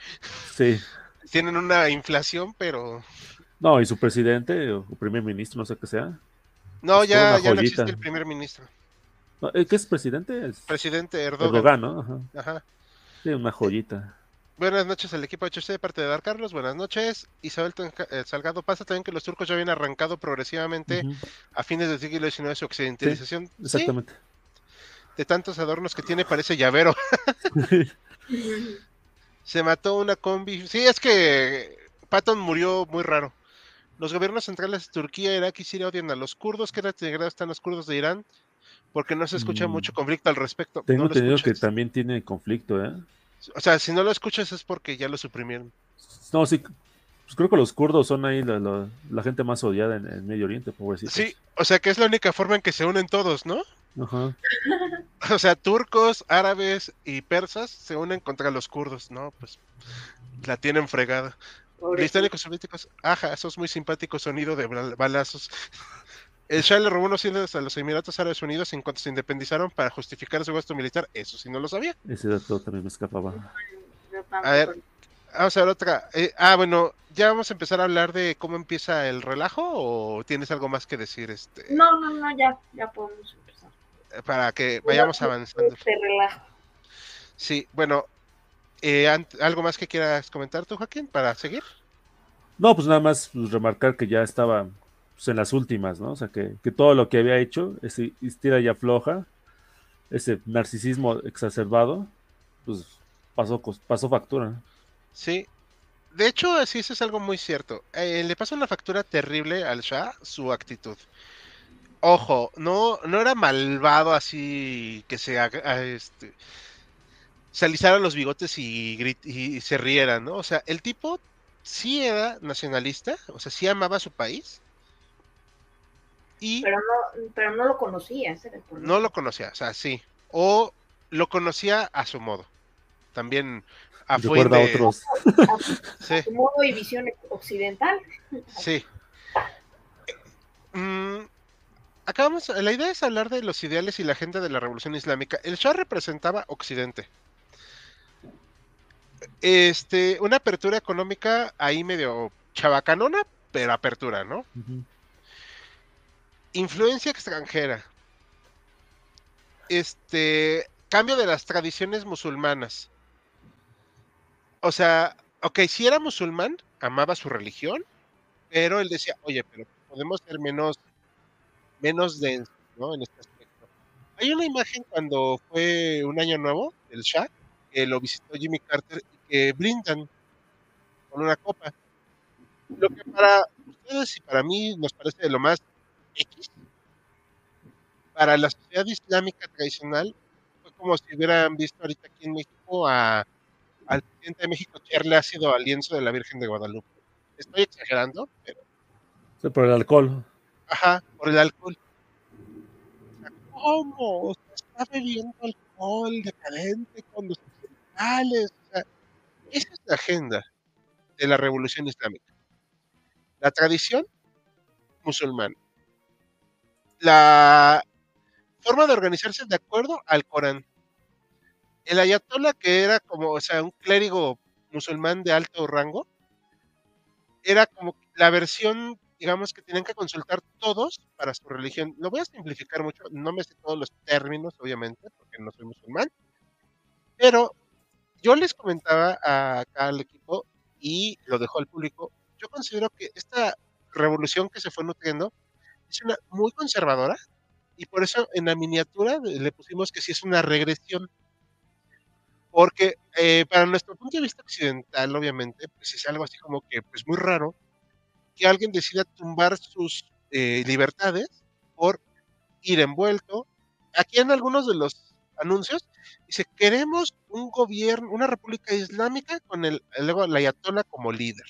sí, Tienen una inflación, pero. no, y su presidente o, primer ministro, no sé qué sea, No, Es ya, ya no existe el primer ministro. ¿eh, ¿qué es presidente? Es Presidente Erdogan. Erdogan, ¿no? Ajá, Ajá. sí, una joyita. Buenas noches al equipo HC de parte de Dar Carlos. Buenas noches. Isabel eh, Salgado pasa también que los turcos ya habían arrancado progresivamente a fines del siglo XIX su occidentalización. Sí, Exactamente. de tantos adornos que tiene parece llavero. Se mató una combi. Sí, es que Patton murió muy raro. Los gobiernos centrales de Turquía, Irak y Siria odian a los kurdos. ¿Qué integrados están los kurdos de Irán? Porque no se escucha Mm. mucho conflicto al respecto. Tengo No entendido que también tiene conflicto, ¿eh? O sea, si no lo escuchas es porque ya lo suprimieron. No, sí, pues creo que los kurdos son ahí la, la- la gente más odiada en, en Medio Oriente, pobrecitos. Sí, o sea que es la única forma en que se unen todos, ¿no? Ajá. O sea, turcos, árabes y persas se unen contra los kurdos, ¿no? Pues la tienen fregada. Británicos soviéticos, ajá, esos muy simpáticos sonido de bal- balazos. El Shah le robó unos cielos a los Emiratos Árabes Unidos en cuanto se independizaron para justificar su gasto militar. Eso sí no lo sabía. Ese dato también me escapaba. A ver. Vamos a ver otra. eh, ah, bueno, ¿ya vamos a empezar a hablar de cómo empieza el relajo o tienes algo más que decir este No, no, no, ya, ya podemos empezar. para que vayamos avanzando? Este relajo. Sí, bueno, eh, ¿algo más que quieras comentar tú, Joaquín, para seguir? No, pues nada más pues, remarcar que ya estaba pues, en las últimas, ¿no? O sea, que, que todo lo que había hecho, ese estira y afloja, ese narcisismo exacerbado, pues pasó, pasó factura. Sí. De hecho, sí, eso es algo muy cierto. Eh, le pasa una factura terrible al Shah su actitud. Ojo, no, no era malvado así que se haga- a- este, se alisaran los bigotes y, grit- y se rieran, ¿no? O sea, el tipo sí era nacionalista, o sea, sí amaba a su país. Y Pero no, pero no lo conocía, ese era el problema. no lo conocía, o sea, sí. O lo conocía a su modo. También a Recuerda a fuente- otros. sí. Su modo y visión occidental. Sí. Mm, acabamos, la idea es hablar de los ideales y la agenda de la revolución islámica. El Shah representaba Occidente. Este, una apertura económica ahí medio chabacanona, pero apertura, ¿no? Influencia extranjera. Este, cambio de las tradiciones musulmanas. O sea, ok, si era musulmán, amaba su religión, pero él decía, oye, pero podemos ser menos, menos densos, ¿no? En este aspecto. Hay una imagen cuando fue un año nuevo del Shah, que lo visitó Jimmy Carter y que brindan con una copa. Lo que para ustedes y para mí nos parece de lo más X, para la sociedad islámica tradicional fue como si hubieran visto ahorita aquí en México a, al presidente de México echarle ácido al lienzo de la Virgen de Guadalupe. Estoy exagerando, pero sea, por el alcohol. ajá, por el alcohol. ¿Cómo? Sea, está bebiendo alcohol decadente con los. O sea, esa es la agenda de la revolución islámica. La tradición musulmana. La forma de organizarse de acuerdo al Corán. El ayatollah, que era como, o sea, un clérigo musulmán de alto rango, era como la versión digamos que tenían que consultar todos para su religión. Lo voy a simplificar mucho, no me sé todos los términos, obviamente, porque no soy musulmán, pero yo les comentaba acá al equipo y lo dejó al público, yo considero que esta revolución que se fue nutriendo es una muy conservadora y por eso en la miniatura le pusimos que sí es una regresión. Porque eh, para nuestro punto de vista occidental, obviamente, pues es algo así como que pues muy raro que alguien decida tumbar sus eh, libertades por ir envuelto. Aquí en algunos de los anuncios dice, queremos un gobierno, una república islámica con el, luego el ayatollah como líder.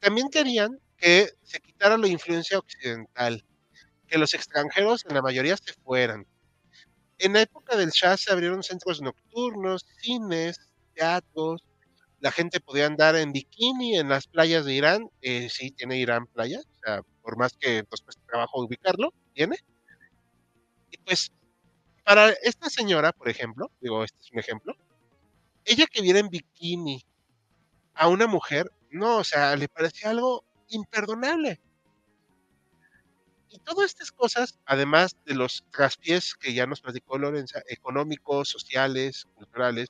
También querían que se quitara la influencia occidental, que los extranjeros en la mayoría se fueran. En la época del Shah se abrieron centros nocturnos, cines, teatros, la gente podía andar en bikini en las playas de Irán, eh, sí tiene Irán playas, o sea, por más que pues, cueste trabajo ubicarlo, tiene. Y pues, para esta señora, por ejemplo, digo, este es un ejemplo, ella que viera en bikini a una mujer, no, o sea, le parecía algo imperdonable. Y todas estas cosas, además de los traspiés que ya nos platicó Lorenza, económicos, sociales, culturales,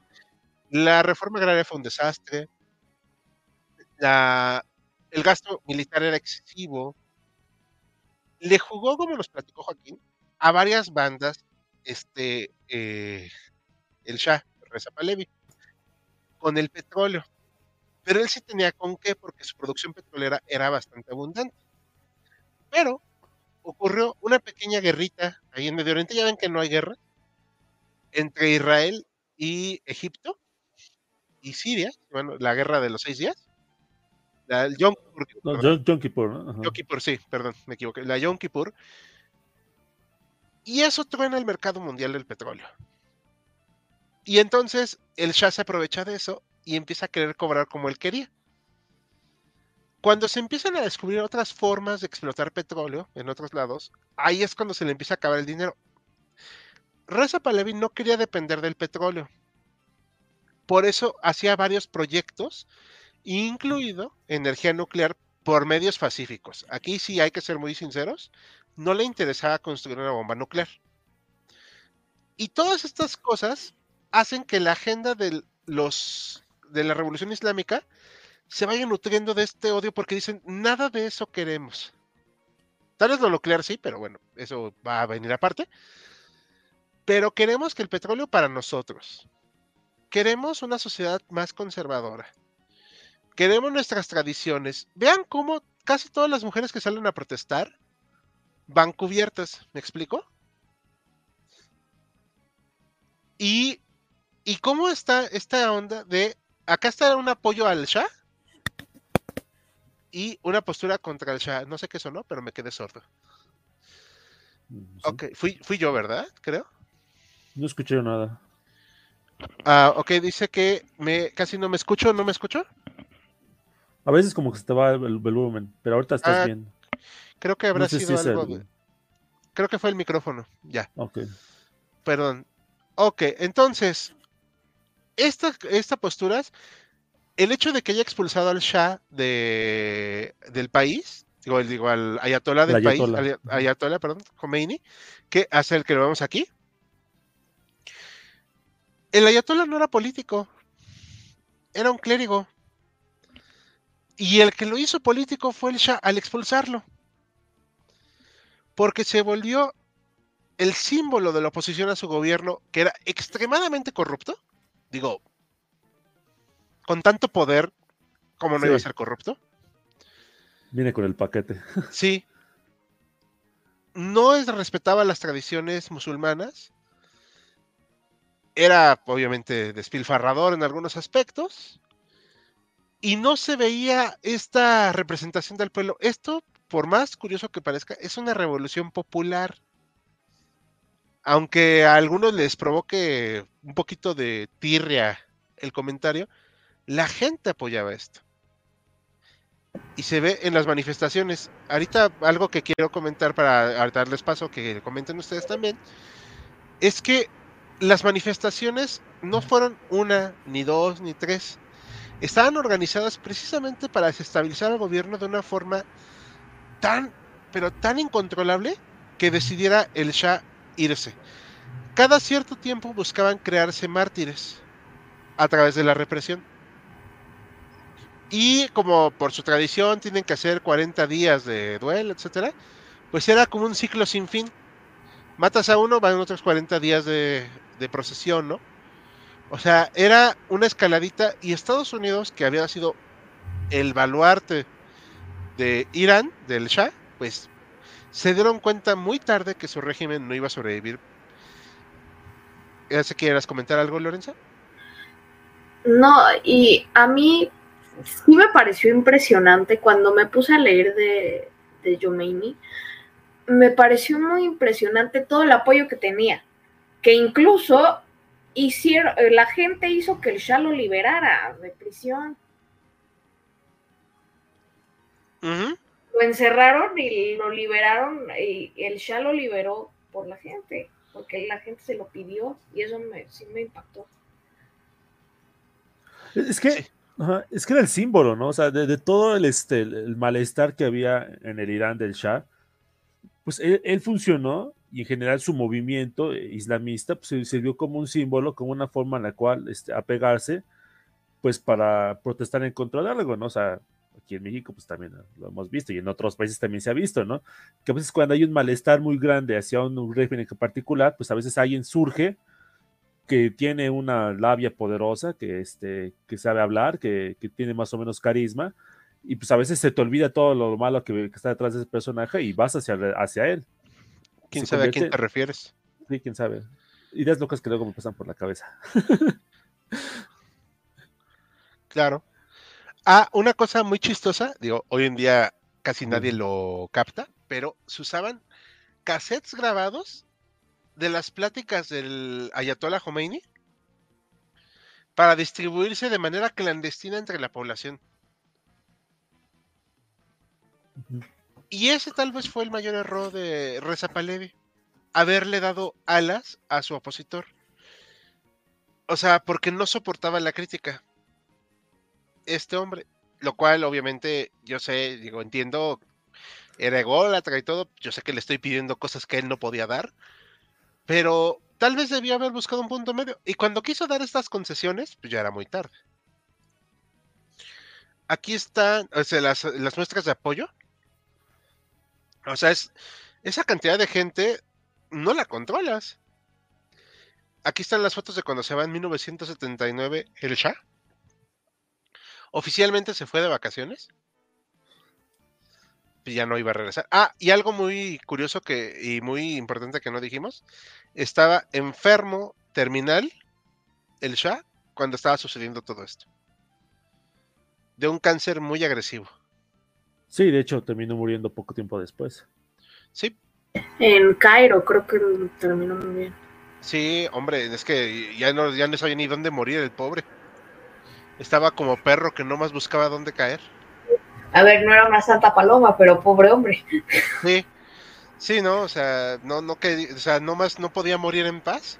la reforma agraria fue un desastre, la, el gasto militar era excesivo, le jugó, como nos platicó Joaquín, a varias bandas, este, eh, el Shah, Reza Pahlavi, con el petróleo. Pero él sí tenía con qué, porque su producción petrolera era bastante abundante. Pero ocurrió una pequeña guerrita ahí en Medio Oriente, ya ven que no hay guerra, entre Israel y Egipto y Siria, bueno, la guerra de los seis días. La, Yom Kippur, No. Yom Kippur, sí, perdón, me equivoqué. La Yom Kippur. Y eso truena el mercado mundial del petróleo. Y entonces el Shah se aprovecha de eso y empieza a querer cobrar como él quería. Cuando se empiezan a descubrir otras formas de explotar petróleo en otros lados, ahí es cuando se le empieza a acabar el dinero. Reza Pahlavi no quería depender del petróleo. Por eso hacía varios proyectos, incluido energía nuclear por medios pacíficos. Aquí sí hay que ser muy sinceros, no le interesaba construir una bomba nuclear. Y todas estas cosas hacen que la agenda de, los, de la revolución islámica se vaya nutriendo de este odio porque dicen, nada de eso queremos. Tal vez lo nuclear sí, pero bueno, eso va a venir aparte. Pero queremos que el petróleo para nosotros. Queremos una sociedad más conservadora. Queremos nuestras tradiciones. Vean cómo casi todas las mujeres que salen a protestar van cubiertas. ¿Me explico? Y, y cómo está esta onda de acá está un apoyo al Shah y una postura contra el Shah. No sé qué sonó, pero me quedé sordo. Sí. Ok, fui, fui yo, ¿verdad? Creo. No escuché nada. Ah, ok, dice que me casi no me escucho, ¿no me escucho? A veces como que se te va el, el volumen, pero ahorita estás Ah, bien. Creo que habrá No sé si sido es algo el- Creo que fue el micrófono. Ya, Ok. perdón. Ok, entonces, esta, esta postura, el hecho de que haya expulsado al Shah de, del país, digo, el- digo al Ayatollah del El país, al- Ayatollah, perdón, Khomeini, que hace el que lo vemos aquí. El Ayatollah no era político, era un clérigo. Y el que lo hizo político fue el Shah al expulsarlo. Porque se volvió el símbolo de la oposición a su gobierno, que era extremadamente corrupto. Digo, con tanto poder, ¿cómo no iba a ser corrupto? Viene con el paquete. Sí. No es, respetaba las tradiciones musulmanas. Era obviamente despilfarrador en algunos aspectos. Y no se veía esta representación del pueblo. Esto, por más curioso que parezca, es una revolución popular. Aunque a algunos les provoque un poquito de tirria el comentario, la gente apoyaba esto y se ve en las manifestaciones. Ahorita algo que quiero comentar para darles paso, que comenten ustedes también, es que las manifestaciones no fueron una, ni dos, ni tres. estaban organizadas precisamente para desestabilizar al gobierno de una forma tan, pero tan incontrolable que decidiera el Shah irse. Cada cierto tiempo buscaban crearse mártires a través de la represión. Y como por su tradición tienen que hacer 40 días de duelo, etcétera, pues era como un ciclo sin fin. Matas a uno, van otros 40 días de, procesión, ¿no? O sea, era una escaladita y Estados Unidos, que había sido el baluarte de Irán, del Shah, pues se dieron cuenta muy tarde que su régimen no iba a sobrevivir. ¿Ya quieras comentar algo, Lorenza? No, y a mí sí me pareció impresionante cuando me puse a leer de, de Yomeini. Me pareció muy impresionante todo el apoyo que tenía. Que incluso hicieron, eh, la gente hizo que el Shah lo liberara de prisión. Lo encerraron y lo liberaron, y el Shah lo liberó por la gente, porque la gente se lo pidió y eso me, sí me impactó. Es que, es que era el símbolo, ¿no? O sea, de, todo el, este, el, malestar que había en el Irán del Shah, pues él, funcionó y en general su movimiento islamista pues, sirvió como un símbolo, como una forma en la cual este, apegarse, pues para protestar en contra de algo, ¿no? O sea, aquí en México pues también lo hemos visto y en otros países también se ha visto, ¿no? Que a veces cuando hay un malestar muy grande hacia un régimen en particular, pues a veces alguien surge que tiene una labia poderosa, que, este, que sabe hablar, que, tiene más o menos carisma, y pues a veces se te olvida todo lo malo que, está detrás de ese personaje y vas hacia, hacia él. ¿Quién sabe a quién te refieres? Sí, quién sabe. Ideas locas que luego me pasan por la cabeza. claro. Ah, una cosa muy chistosa, digo, hoy en día casi nadie lo capta, pero se usaban cassettes grabados de las pláticas del Ayatollah Khomeini para distribuirse de manera clandestina entre la población. Y ese tal vez fue el mayor error de Reza Palevi, haberle dado alas a su opositor. O sea, porque no soportaba la crítica. Este hombre, lo cual obviamente yo sé, digo, entiendo, era ególatra y todo, yo sé que le estoy pidiendo cosas que él no podía dar, pero tal vez debía haber buscado un punto medio. Y cuando quiso dar estas concesiones, pues ya era muy tarde. Aquí están las, muestras de apoyo. O sea, es, esa cantidad de gente no la controlas. Aquí están las fotos de cuando se va en 1979 el Shah. Oficialmente se fue de vacaciones ya no iba a regresar. Ah, y algo muy curioso que, y muy importante que no dijimos, estaba enfermo terminal el Shah cuando estaba sucediendo todo esto. De un cáncer muy agresivo. Sí, de hecho terminó muriendo poco tiempo después. Sí. En Cairo creo que terminó muy bien. Sí, hombre, es que ya no, ya no sabía ni dónde morir el pobre. Estaba como perro que no más buscaba dónde caer. A ver, no era una santa paloma, pero pobre hombre. Sí, sí, no, o sea, no, no que, o sea, no más no podía morir en paz.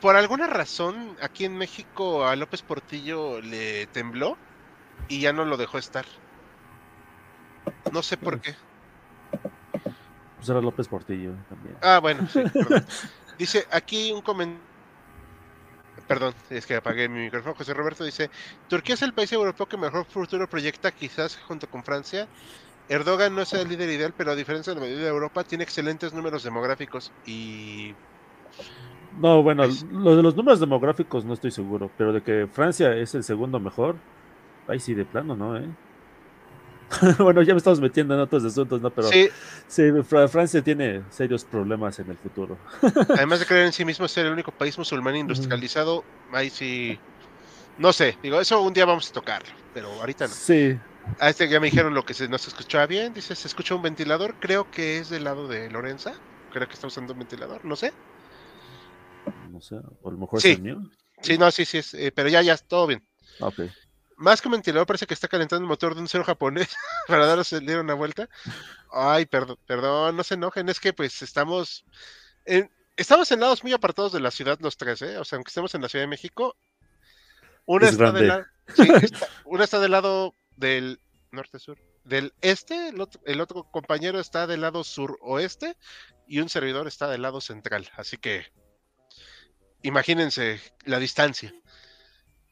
Por alguna razón, aquí en México a López Portillo le tembló y ya no lo dejó estar. No sé por qué. Pues era López Portillo también. Ah, bueno, sí, Dice aquí un comentario Perdón, es que apagué mi micrófono. José Roberto dice: Turquía es el país europeo que mejor futuro proyecta, quizás junto con Francia. Erdogan no es el líder ideal, pero a diferencia de la mayoría de Europa, tiene excelentes números demográficos y. No, bueno, lo de los números demográficos no estoy seguro, pero de que Francia es el segundo mejor, ahí sí, de plano, ¿no? ¿eh? bueno, ya me estamos metiendo en otros asuntos, ¿no? Pero sí. Francia tiene serios problemas en el futuro. Además de creer en sí mismo ser el único país musulmán industrializado, ahí sí. No sé, digo, eso un día vamos a tocarlo, pero ahorita no. Sí. A este ya me dijeron lo que se, no se escuchaba bien. Dice, se escucha un ventilador. Creo que es del lado de Lorenza. Creo que está usando un ventilador, no sé. No sé, o a lo mejor es el mío. Sí, no, sí, sí, es, eh, pero ya, ya, todo bien. Ok más que un ventilador, parece que está calentando el motor de un cero japonés para darle una vuelta. Ay, perdón, perdón, no se enojen, es que pues estamos en, estamos en lados muy apartados de la ciudad los tres, ¿eh? O sea, aunque estemos en la Ciudad de México, una está del lado, Sí, está- una está del lado del norte-sur. Del este, el otro, el otro compañero está del lado sur-oeste y un servidor está del lado central. Así que imagínense la distancia.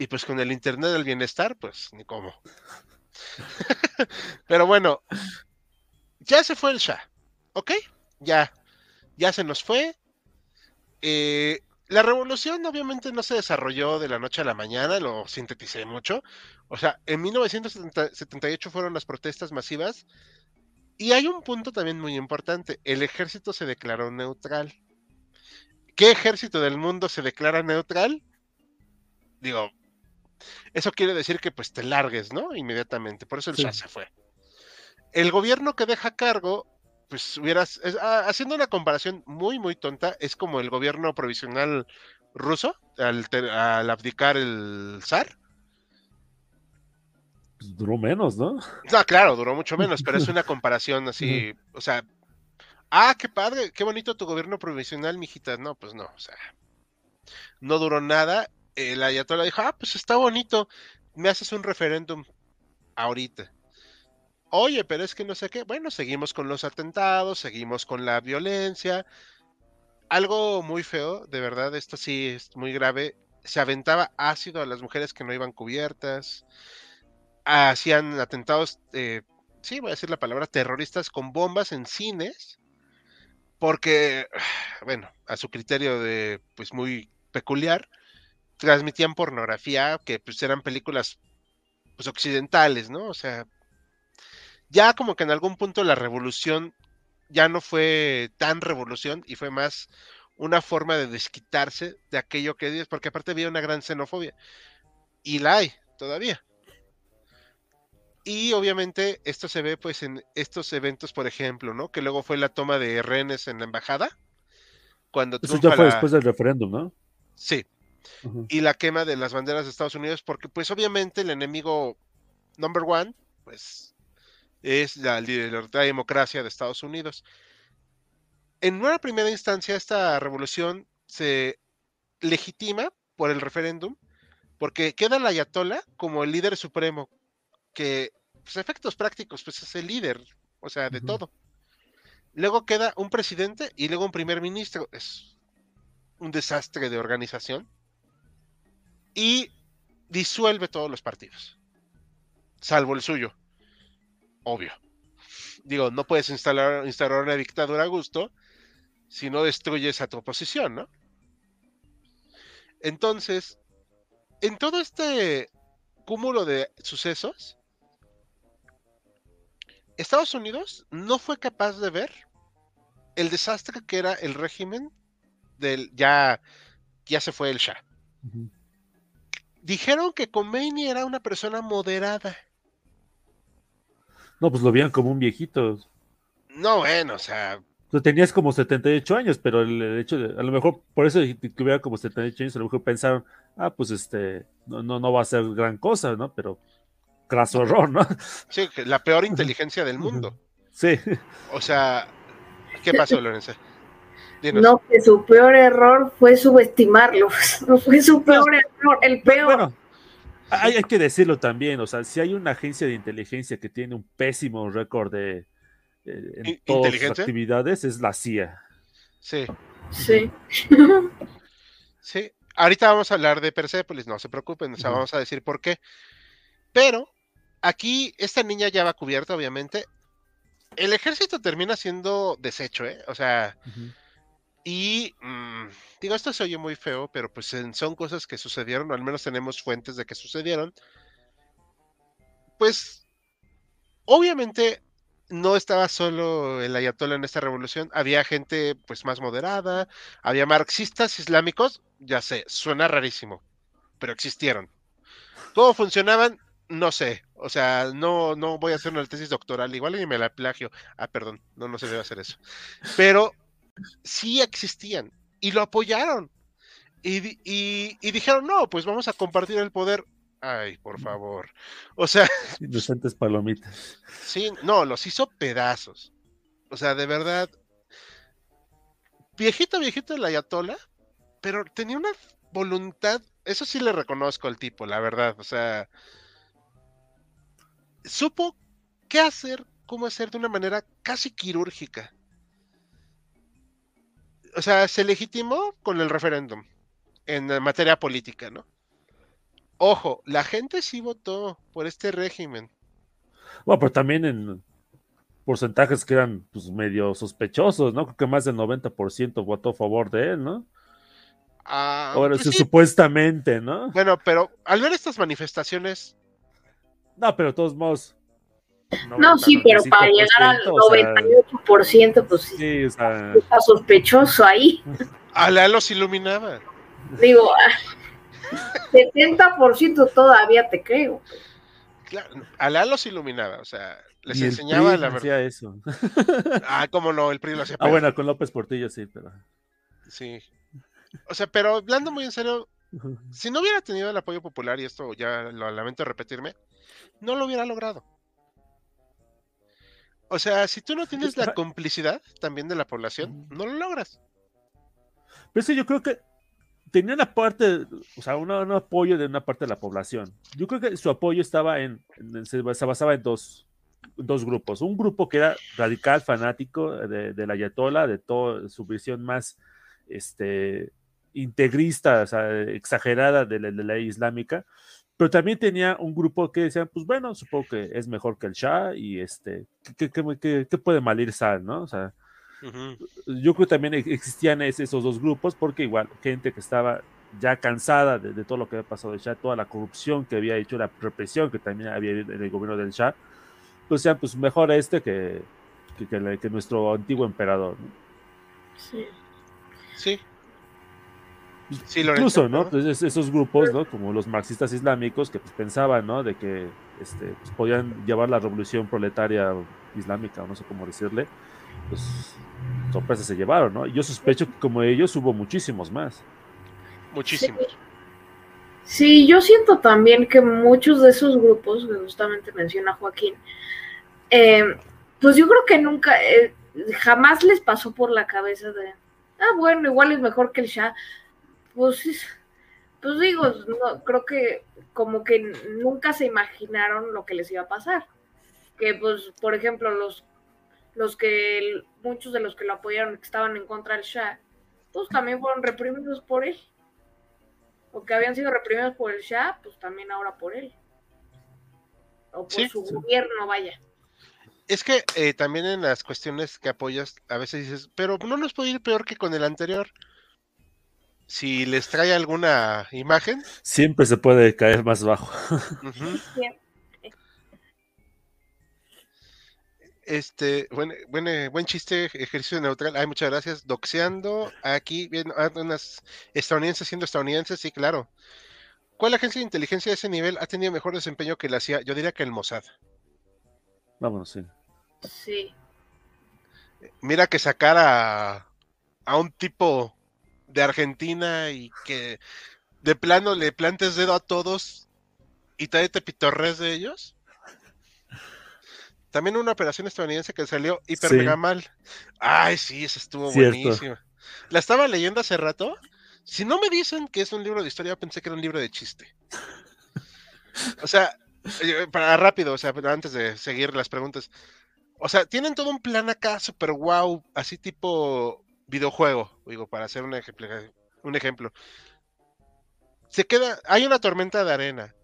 Y pues con el Internet del bienestar, pues ni cómo. Pero bueno, ya se fue el Shah. ¿Ok? Ya, ya se nos fue. Eh, la revolución obviamente no se desarrolló de la noche a la mañana, lo sinteticé mucho. O sea, en 1978 fueron las protestas masivas y hay un punto también muy importante. El ejército se declaró neutral. ¿Qué ejército del mundo se declara neutral? Digo, eso quiere decir que pues te largues, ¿no? Inmediatamente. Por eso el Sí. Shah se fue. El gobierno que deja cargo, pues hubieras, es- ah, haciendo una comparación muy, muy tonta, es como el gobierno provisional ruso al, al abdicar el zar. Pues duró menos, ¿no? No, claro, duró mucho menos, pero es una comparación así, o sea, ah, qué padre, qué bonito tu gobierno provisional, mijita. No, pues no, o sea, no duró nada. El ayatollah dijo, ah, pues está bonito, me haces un referéndum ahorita. Oye, pero es que no sé qué. Bueno, seguimos con los atentados, seguimos con la violencia. Algo muy feo, de verdad, esto sí es muy grave. Se aventaba ácido a las mujeres que no iban cubiertas. Hacían atentados, eh, sí, voy a decir la palabra, terroristas con bombas en cines. Porque, bueno, a su criterio de, pues muy peculiar, transmitían pornografía que pues eran películas pues occidentales, ¿no? O sea, ya como que en algún punto la revolución ya no fue tan revolución y fue más una forma de desquitarse de aquello que dices, porque aparte había una gran xenofobia. Y la hay todavía. Y obviamente esto se ve pues en estos eventos, por ejemplo, ¿no? Que luego fue la toma de rehenes en la embajada. Cuando Eso ya fue la- después del referéndum, ¿no? Sí, Y la quema de las banderas de Estados Unidos, porque pues obviamente el enemigo number one, pues es la libertad y democracia de Estados Unidos. En una primera instancia, esta revolución se legitima por el referéndum, porque queda el ayatollah como el líder supremo, que, pues, efectos prácticos, pues es el líder, o sea, de todo. Luego queda un presidente y luego un primer ministro. Es un desastre de organización. Y disuelve todos los partidos, salvo el suyo, obvio. Digo, no puedes instalar, instalar una dictadura a gusto si no destruyes a tu oposición, ¿no? Entonces, en todo este cúmulo de sucesos, Estados Unidos no fue capaz de ver el desastre que era el régimen del ya ya se fue el Shah. Dijeron que Khomeini era una persona moderada. No, pues lo veían como un viejito. No, bueno, o sea, sea, tenías como 78 años, pero el, hecho de, a lo mejor, por eso que tuviera como 78 años, a lo mejor pensaron, ah, pues este, no, no, no va a ser gran cosa, ¿no? Pero craso error, ¿no? sí, la peor inteligencia del mundo. Sí, O sea, ¿qué pasó, Lorenza? Dinos. No, que su peor error fue subestimarlos. Fue su peor error, el peor. bueno, hay, hay que decirlo también, o sea, si hay una agencia de inteligencia que tiene un pésimo récord de eh, en ¿In- todas sus actividades, es la CIA. Sí, Sí. sí. Ahorita vamos a hablar de Persepolis, no se preocupen, o sea, vamos a decir por qué. Pero aquí esta niña ya va cubierta, obviamente. El ejército termina siendo deshecho, ¿eh? O sea. Y mm, digo, esto se oye muy feo, pero pues son cosas que sucedieron, o al menos tenemos fuentes de que sucedieron. Pues obviamente no estaba solo el ayatollah en esta revolución, había gente pues más moderada, había marxistas islámicos, ya sé, suena rarísimo, pero existieron. ¿Cómo funcionaban? No sé, o sea, no, no voy a hacer una tesis doctoral, igual ni me la plagio. Ah, perdón, no, no se debe hacer eso. Pero sí existían y lo apoyaron. Y, di- y- y dijeron, no, pues vamos a compartir el poder. Ay, por favor. O sea, Inocentes palomitas. sí, no, los hizo pedazos. O sea, de verdad. Viejito, viejito el Ayatollah, pero tenía una voluntad Eso sí le reconozco al tipo, la verdad. O sea, supo qué hacer, cómo hacer de una manera casi quirúrgica. O sea, se legitimó con el referéndum en materia política, ¿no? Ojo, la gente sí votó por este régimen. Bueno, pero también en porcentajes que eran pues, medio sospechosos, ¿no? Creo que más del 90% votó a favor de él, ¿no? Ah, Ahora, pues sí, sí. supuestamente, ¿no? Bueno, pero al ver estas manifestaciones, No, pero de todos modos. No, sí, pero para llegar al 95%, o sea, 98%, pues sí, o sea, está sospechoso ahí. Alá los iluminaba. Digo, ah, 70% todavía te creo. Claro, Alá los iluminaba, o sea, les y el enseñaba PRI la verdad. hacía eso. Ah, cómo no, el PRI lo hacía. Ah, peor. bueno, con López Portillo sí, pero. Sí. O sea, pero hablando muy en serio, si no hubiera tenido el apoyo popular, y esto ya lo lamento repetirme, no lo hubiera logrado. O sea, si tú no tienes la complicidad también de la población, no lo logras. Pero sí, yo creo que tenía una parte, o sea, una- un apoyo de una parte de la población. Yo creo que su apoyo estaba en, en- se, basaba en dos, dos grupos. Un grupo que era radical, fanático de, de la Ayatollah, de toda su visión más este, integrista, o sea, exagerada de la, de la ley islámica. Pero también tenía un grupo que decían, pues bueno, supongo que es mejor que el Shah y este, ¿qué, qué- qué- qué puede malir sal, no? O sea, Ujú. yo creo que también ex- existían es- esos dos grupos, porque igual gente que estaba ya cansada de, de todo lo que había pasado del Shah, toda la corrupción que había hecho, la represión que también había habido en el gobierno del Shah, pues decían, pues mejor este que, que, que que nuestro antiguo emperador. ¿no? Sí. Sí. Sí, Incluso, ¿no? ¿no? Pues es- esos grupos, ¿no? Como los marxistas islámicos que pues, pensaban, ¿no? De que este, pues, podían llevar la revolución proletaria islámica, o no sé cómo decirle, pues sorpresas se llevaron, ¿no? Y yo sospecho que como ellos hubo muchísimos más. Muchísimo. Sí. Sí, yo siento también que muchos de esos grupos, que justamente menciona Joaquín, eh, pues yo creo que nunca, eh, jamás les pasó por la cabeza de, ah, bueno, igual es mejor que el Shah. Pues, es- pues digo, no, creo que como que nunca se imaginaron lo que les iba a pasar. Que pues, por ejemplo, los, los que, muchos de los que lo apoyaron, que estaban en contra del Shah, pues también fueron reprimidos por él o que habían sido reprimidos por el Shah, pues también ahora por él. O por Sí, su sí. gobierno, vaya. Es que eh, también en las cuestiones que apoyas, a veces dices, pero no nos puede ir peor que con el anterior. Si les trae alguna imagen, Siempre se puede caer más bajo. este, buen, buen, eh, buen chiste, ejercicio neutral. Ay, muchas gracias. Doxeando aquí, bien, ah, unas estadounidenses siendo estadounidenses, sí, claro. ¿Cuál agencia de inteligencia de ese nivel ha tenido mejor desempeño que la CIA? Yo diría que el Mossad. Vámonos, sí. Sí. Mira que sacar a, a un tipo de Argentina y que de plano le plantes dedo a todos y todavía te pitorres de ellos. También una operación estadounidense que salió hiper Sí. mega mal. Ay, sí, esa estuvo Cierto. buenísima. La estaba leyendo hace rato. Si no me dicen que es un libro de historia, pensé que era un libro de chiste. O sea, eh, para rápido, o sea, antes de seguir las preguntas. O sea, tienen todo un plan acá super wow, así tipo videojuego, digo, para hacer un ejemplo. Un ejemplo. Se queda, hay una tormenta de arena.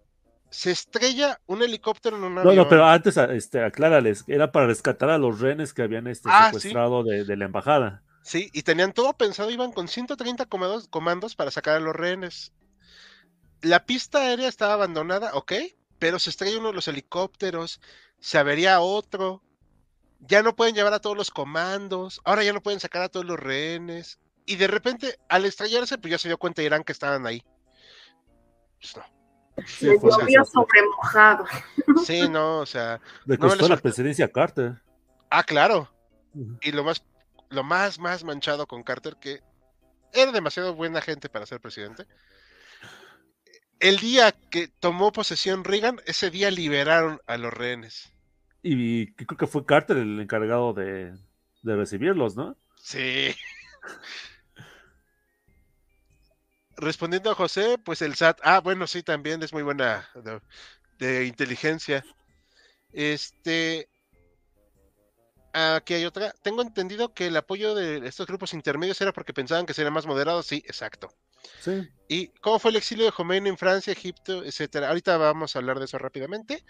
Se estrella un helicóptero en un No, avión. no, pero antes, este, aclárales, era para rescatar a los rehenes que habían este, Ah, sí. secuestrado de, de la embajada. Sí, y tenían todo pensado, iban con 130 comandos, comandos para sacar a los rehenes. La pista aérea estaba abandonada, ok, pero se estrella uno de los helicópteros, se avería otro, ya no pueden llevar a todos los comandos, ahora ya no pueden sacar a todos los rehenes, y de repente, al estrellarse, pues ya se dio cuenta Irán que estaban ahí. Pues no. Sí, fue llovió sobre mojado. Sí, no, o sea, Le no, costó les la presidencia a Carter. ah, claro, y lo más, lo más, más manchado con Carter, que era demasiado buena gente para ser presidente. El día que tomó posesión Reagan, ese día liberaron a los rehenes. Y, creo que fue Carter el encargado de, de recibirlos, ¿no? Sí. respondiendo a José, pues el SAT, ah, bueno, sí, también es muy buena de, de inteligencia. Este, aquí hay otra. Tengo entendido que el apoyo de estos grupos intermedios era porque pensaban que serían más moderados. Sí, exacto. Sí. ¿Y cómo fue el exilio de Jomeini en Francia, Egipto, etcétera? Ahorita vamos a hablar de eso rápidamente.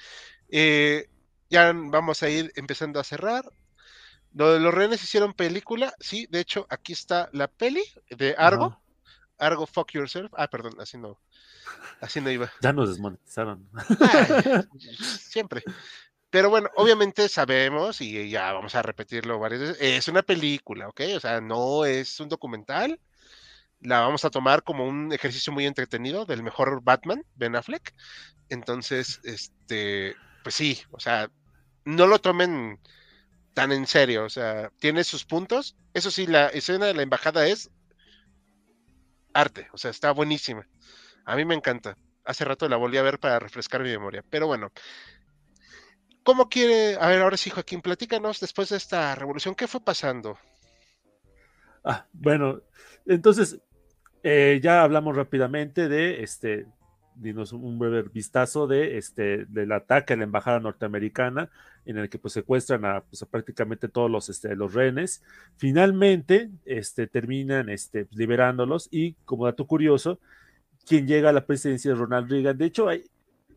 Eh, ya vamos a ir empezando a cerrar. Lo de los rehenes hicieron película. Sí, de hecho, aquí está la peli de Argo. Ajá. Argo Fuck Yourself. Ah, perdón, así no. Así no iba. Ya nos desmonetizaron. Ay, siempre. Pero bueno, obviamente sabemos, y ya vamos a repetirlo varias veces, es una película, ¿ok? O sea, no es un documental. La vamos a tomar como un ejercicio muy entretenido del mejor Batman, Ben Affleck. Entonces, este, pues sí, o sea, no lo tomen tan en serio, o sea, tiene sus puntos. Eso sí, la escena de la embajada es arte, o sea, está buenísima. A mí me encanta. Hace rato la volví a ver para refrescar mi memoria. Pero bueno, ¿cómo quiere? A ver, ahora sí, Joaquín, platícanos después de esta revolución, ¿qué fue pasando? Ah, bueno, entonces eh, ya hablamos rápidamente de este, dinos un breve vistazo de este del ataque a la embajada norteamericana en el que pues secuestran a, pues, a prácticamente todos los, este, los rehenes. Finalmente, este, terminan este, liberándolos y como dato curioso, quien llega a la presidencia es Ronald Reagan. De hecho, hay,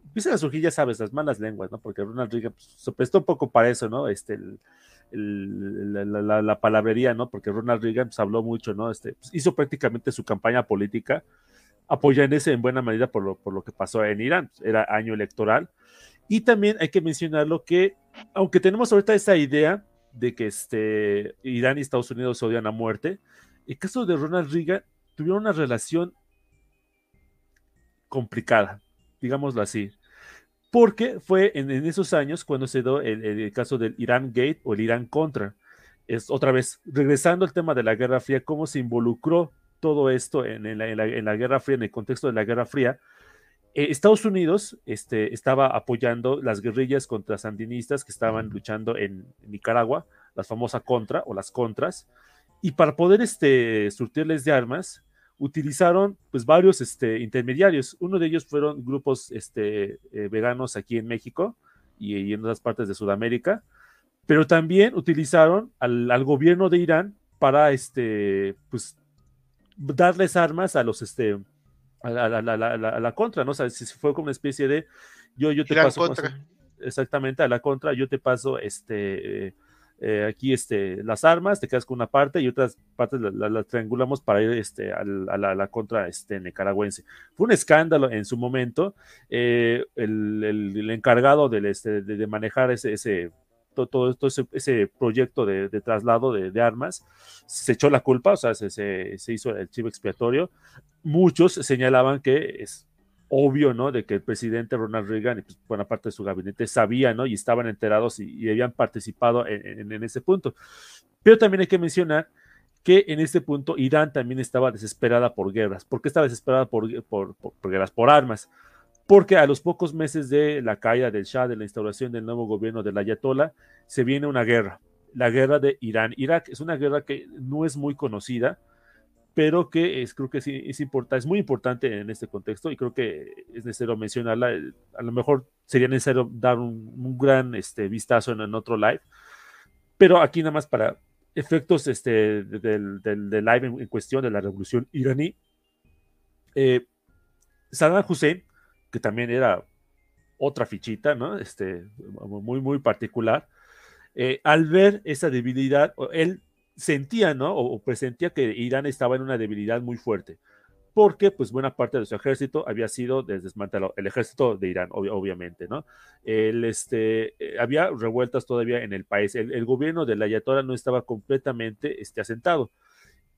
empiezan a surgir, ya sabes, las malas lenguas, ¿no? Porque Ronald Reagan pues, se prestó un poco para eso, ¿no? Este, la, la, palabrería, ¿no? Porque Ronald Reagan pues, habló mucho, ¿no? Este, pues, hizo prácticamente su campaña política apoyándose en buena medida por lo, por lo que pasó en Irán. Era año electoral. Y también hay que mencionarlo que, aunque tenemos ahorita esa idea de que este, Irán y Estados Unidos se odian a muerte, el caso de Ronald Reagan tuvieron una relación complicada, digámoslo así. Porque fue en, esos años cuando se dio el, el, caso del Irán Gate o el Irán Contra. Es otra vez, regresando al tema de la Guerra Fría, cómo se involucró todo esto en, en, la, en, la, en, la, Guerra Fría, en el contexto de la Guerra Fría, eh, Estados Unidos este, estaba apoyando las guerrillas contra sandinistas que estaban luchando en, Nicaragua, las famosas contra o las contras, y para poder este, surtirles de armas, utilizaron pues varios este, intermediarios. Uno de ellos fueron grupos este, eh, veganos aquí en México y, y, en otras partes de Sudamérica, pero también utilizaron al, al gobierno de Irán para este, pues, darles armas a los este a la, a la, a la, a la contra, ¿no? O sea, si fue como una especie de yo, yo te paso contra. exactamente a la contra, yo te paso este eh, aquí este las armas, te quedas con una parte y otras partes las la, la triangulamos para ir este a la, a la, contra este nicaragüense. Fue un escándalo en su momento. Eh, el, el, el, encargado del, este, de, de manejar ese, ese todo, todo ese, ese, proyecto de, de traslado de, de, armas, se echó la culpa, o sea, se, se, se, hizo el chivo expiatorio. Muchos señalaban que es obvio, ¿no? De que el presidente Ronald Reagan y pues, buena parte de su gabinete sabían, ¿no? Y estaban enterados y, y habían participado en, en, en, ese punto. Pero también hay que mencionar que en este punto Irán también estaba desesperada por guerras. ¿Por qué estaba desesperada por, por, por, por guerras? Por armas porque a los pocos meses de la caída del Shah, de la instauración del nuevo gobierno del Ayatollah, se viene una guerra, la guerra de Irán-Irak. Es una guerra que no es muy conocida, pero que es, creo que es, importante, es muy importante en este contexto y creo que es necesario mencionarla. A lo mejor sería necesario dar un, gran este, vistazo en, otro live, pero aquí nada más para efectos este, del, live en, en, cuestión de la revolución iraní. Eh, Saddam Hussein que también era otra fichita, ¿no? Este, muy, muy particular. Eh, al ver esa debilidad, él sentía, ¿no? O, presentía que Irán estaba en una debilidad muy fuerte, porque pues buena parte de su ejército había sido desmantelado, el ejército de Irán, ob obviamente, ¿no? Este, eh, había revueltas todavía en el país, el, el gobierno de la Ayatollah no estaba completamente este, asentado,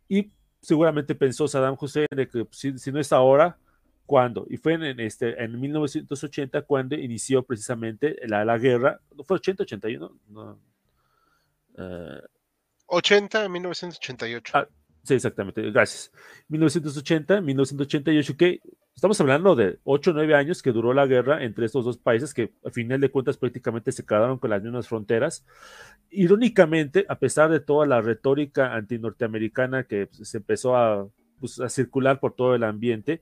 y seguramente pensó Saddam Hussein de que si, si no es ahora, cuando, y fue en, este, en 1980 cuando inició precisamente la, la guerra, ¿no fue 80, 81? No, uh, 80, 1988. Ah, sí, exactamente, gracias. 1980, 1988, que estamos hablando de 8 o 9 años que duró la guerra entre estos dos países que al final de cuentas prácticamente se quedaron con las mismas fronteras. Irónicamente, a pesar de toda la retórica antinorteamericana que se empezó a pues, a circular por todo el ambiente,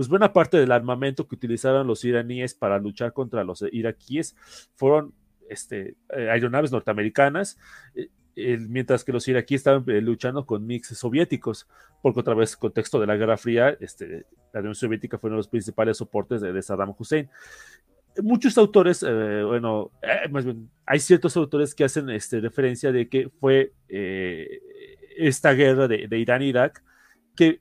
pues buena parte del armamento que utilizaron los iraníes para luchar contra los iraquíes fueron este, eh, aeronaves norteamericanas, eh, mientras que los iraquíes estaban eh, luchando con mix soviéticos, porque otra vez, contexto de la Guerra Fría, este, la Unión Soviética fue uno de los principales soportes de, Saddam Hussein. Muchos autores, bueno, más bien, hay ciertos autores que hacen este, referencia de que fue esta guerra de, de Irán-Irak que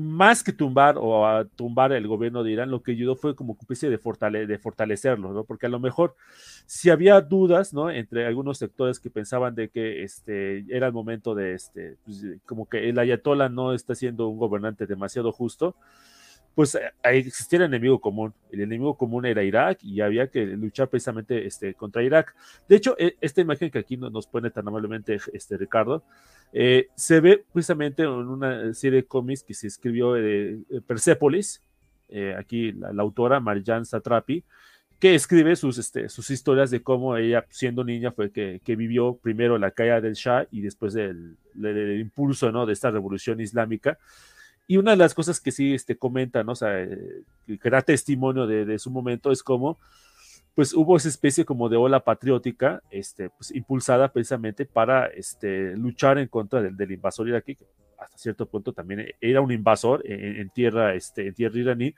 más que tumbar o a tumbar el gobierno de Irán, lo que ayudó fue como especie de, de fortalecerlo, ¿no? Porque a lo mejor si había dudas, ¿no? Entre algunos sectores que pensaban de que este, era el momento de, este, pues, como que el ayatollah no está siendo un gobernante demasiado justo, pues eh, existía el enemigo común. El enemigo común era Irak y había que luchar precisamente este, contra Irak. De hecho, e, esta imagen que aquí nos pone tan amablemente este, Ricardo, eh, se ve precisamente en una serie de cómics que se escribió de Persepolis, eh, aquí la, autora Marjan Satrapi, que escribe sus, este, sus historias de cómo ella, siendo niña, fue que, que vivió primero la caída del Shah y después del, impulso ¿no? de esta revolución islámica. Y una de las cosas que sí este, comenta, ¿no? o sea, eh, que da testimonio de, su momento es cómo pues hubo esa especie como de ola patriótica, este, pues, impulsada precisamente para este, luchar en contra del, invasor iraquí, que hasta cierto punto también era un invasor en, tierra, este, en tierra iraní,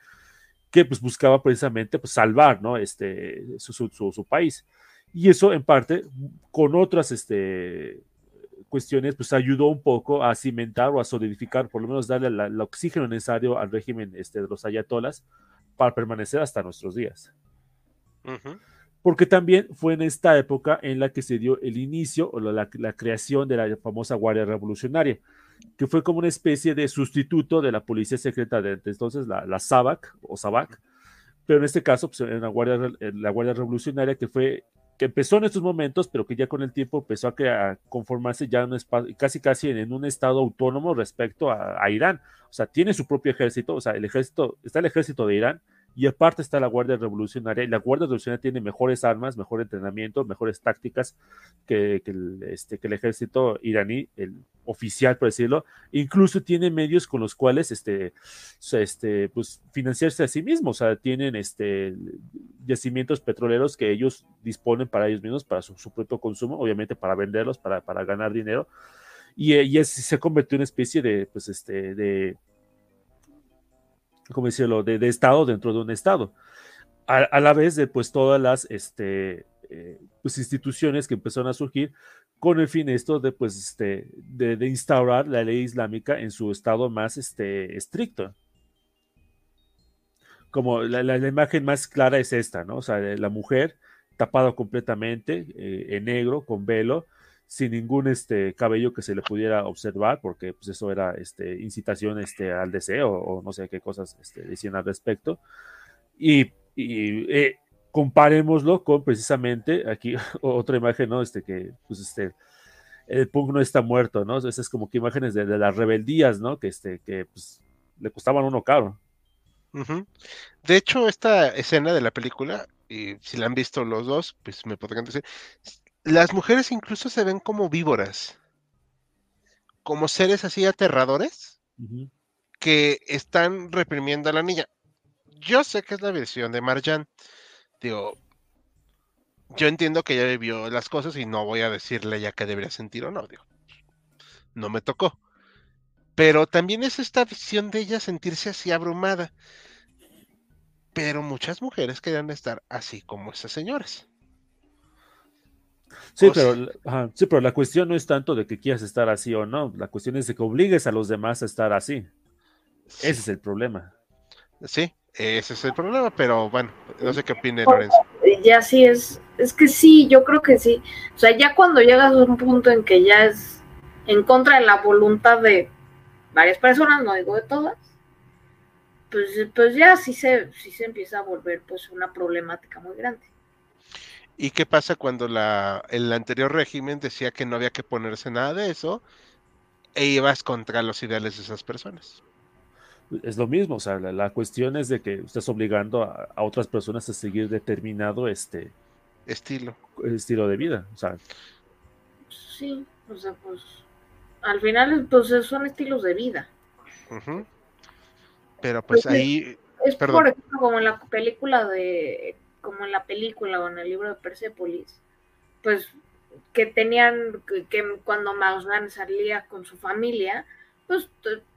que pues buscaba precisamente pues, salvar ¿no? este, su, su, su, país. Y eso en parte con otras este, cuestiones pues ayudó un poco a cimentar o a solidificar, por lo menos darle el oxígeno necesario al régimen este, de los ayatolas para permanecer hasta nuestros días. Porque también fue en esta época en la que se dio el inicio o la, creación de la famosa Guardia Revolucionaria, que fue como una especie de sustituto de la policía secreta de entonces, la, la SAVAK o SAVAK, pero en este caso, pues, la, Guardia, la Guardia Revolucionaria que fue que empezó en estos momentos, pero que ya con el tiempo empezó a, conformarse ya un casi casi en, un estado autónomo respecto a, a, Irán. O sea, tiene su propio ejército, o sea, el ejército, está el ejército de Irán, y aparte está la Guardia Revolucionaria, y la Guardia Revolucionaria tiene mejores armas, mejor entrenamiento, mejores tácticas que, el, este, que el ejército iraní, el oficial, por decirlo, incluso tiene medios con los cuales este, este, pues, financiarse a sí mismos, o sea, tienen este, yacimientos petroleros que ellos disponen para ellos mismos, para su, propio consumo, obviamente para venderlos, para, para ganar dinero, y, y se convirtió en una especie de, pues, este, de como decirlo, de, Estado dentro de un Estado. A, la vez de pues todas las este, eh, pues, instituciones que empezaron a surgir con el fin esto de pues este, de, instaurar la ley islámica en su estado más este, estricto. Como la, imagen más clara es esta, ¿no? O sea, la mujer tapada completamente eh, en negro, con velo, sin ningún este, cabello que se le pudiera observar, porque pues, eso era este, incitación este, al deseo o no sé qué cosas este, decían al respecto. Y, y eh, comparémoslo con precisamente aquí otra imagen, ¿no? Este que, pues, este, el punk no está muerto, ¿no? Esas es como que imágenes de, las rebeldías, ¿no? Que, este, que pues, le costaban uno caro. De hecho, esta escena de la película, y si la han visto los dos, pues me podrían decir, las mujeres incluso se ven como víboras, como seres así aterradores que están reprimiendo a la niña. Yo sé que es la versión de Marjan. Digo, yo entiendo que ella vivió las cosas y no voy a decirle ya que debería sentir o no. Digo, no me tocó. Pero también es esta visión de ella sentirse así abrumada. Pero muchas mujeres querían estar así como esas señoras. Sí, pero, sí, pero la cuestión no es tanto de que quieras estar así o no, la cuestión es de que obligues a los demás a estar así. Ese es el problema. Sí, ese es el problema, pero bueno, no sé qué opine Lorenzo. Ya sí es, es que sí, yo creo que sí. O sea, ya cuando llegas a un punto en que ya es en contra de la voluntad de varias personas, no digo de todas, pues, pues ya sí se, sí se empieza a volver pues una problemática muy grande. ¿Y qué pasa cuando la, el anterior régimen decía que no había que ponerse nada de eso e ibas contra los ideales de esas personas? Es lo mismo, o sea, la, cuestión es de que estás obligando a, otras personas a seguir determinado este estilo. Estilo de vida, o sea. Sí, o sea, pues al final pues son estilos de vida. Pero pues Pues ahí, Es Perdón. por ejemplo como en la película de, como en la película o en el libro de Persepolis, pues que tenían, que, que cuando Maussan salía con su familia, pues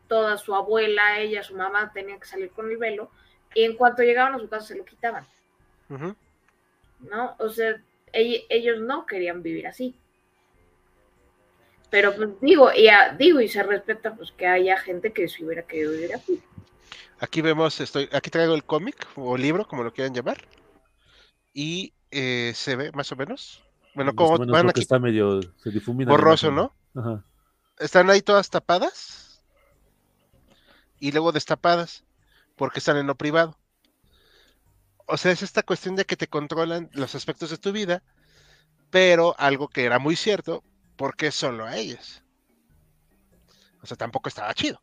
toda su abuela, ella, su mamá tenían que salir con el velo, y en cuanto llegaban a su casa se lo quitaban. ¿no? O sea, ell- ellos no querían vivir así. Pero pues digo, y a- digo, y se respeta pues que haya gente que si hubiera querido vivir así. aquí vemos, estoy, aquí traigo el cómic o libro, como lo quieran llamar. Y eh, se ve más o menos. Bueno, como menos van aquí está medio, se difumina. borroso. ¿no? Ajá. Están ahí todas tapadas y luego destapadas porque están en lo privado. O sea, es esta cuestión de que te controlan los aspectos de tu vida, pero algo que era muy cierto, porque solo a ellas. O sea, tampoco estaba chido.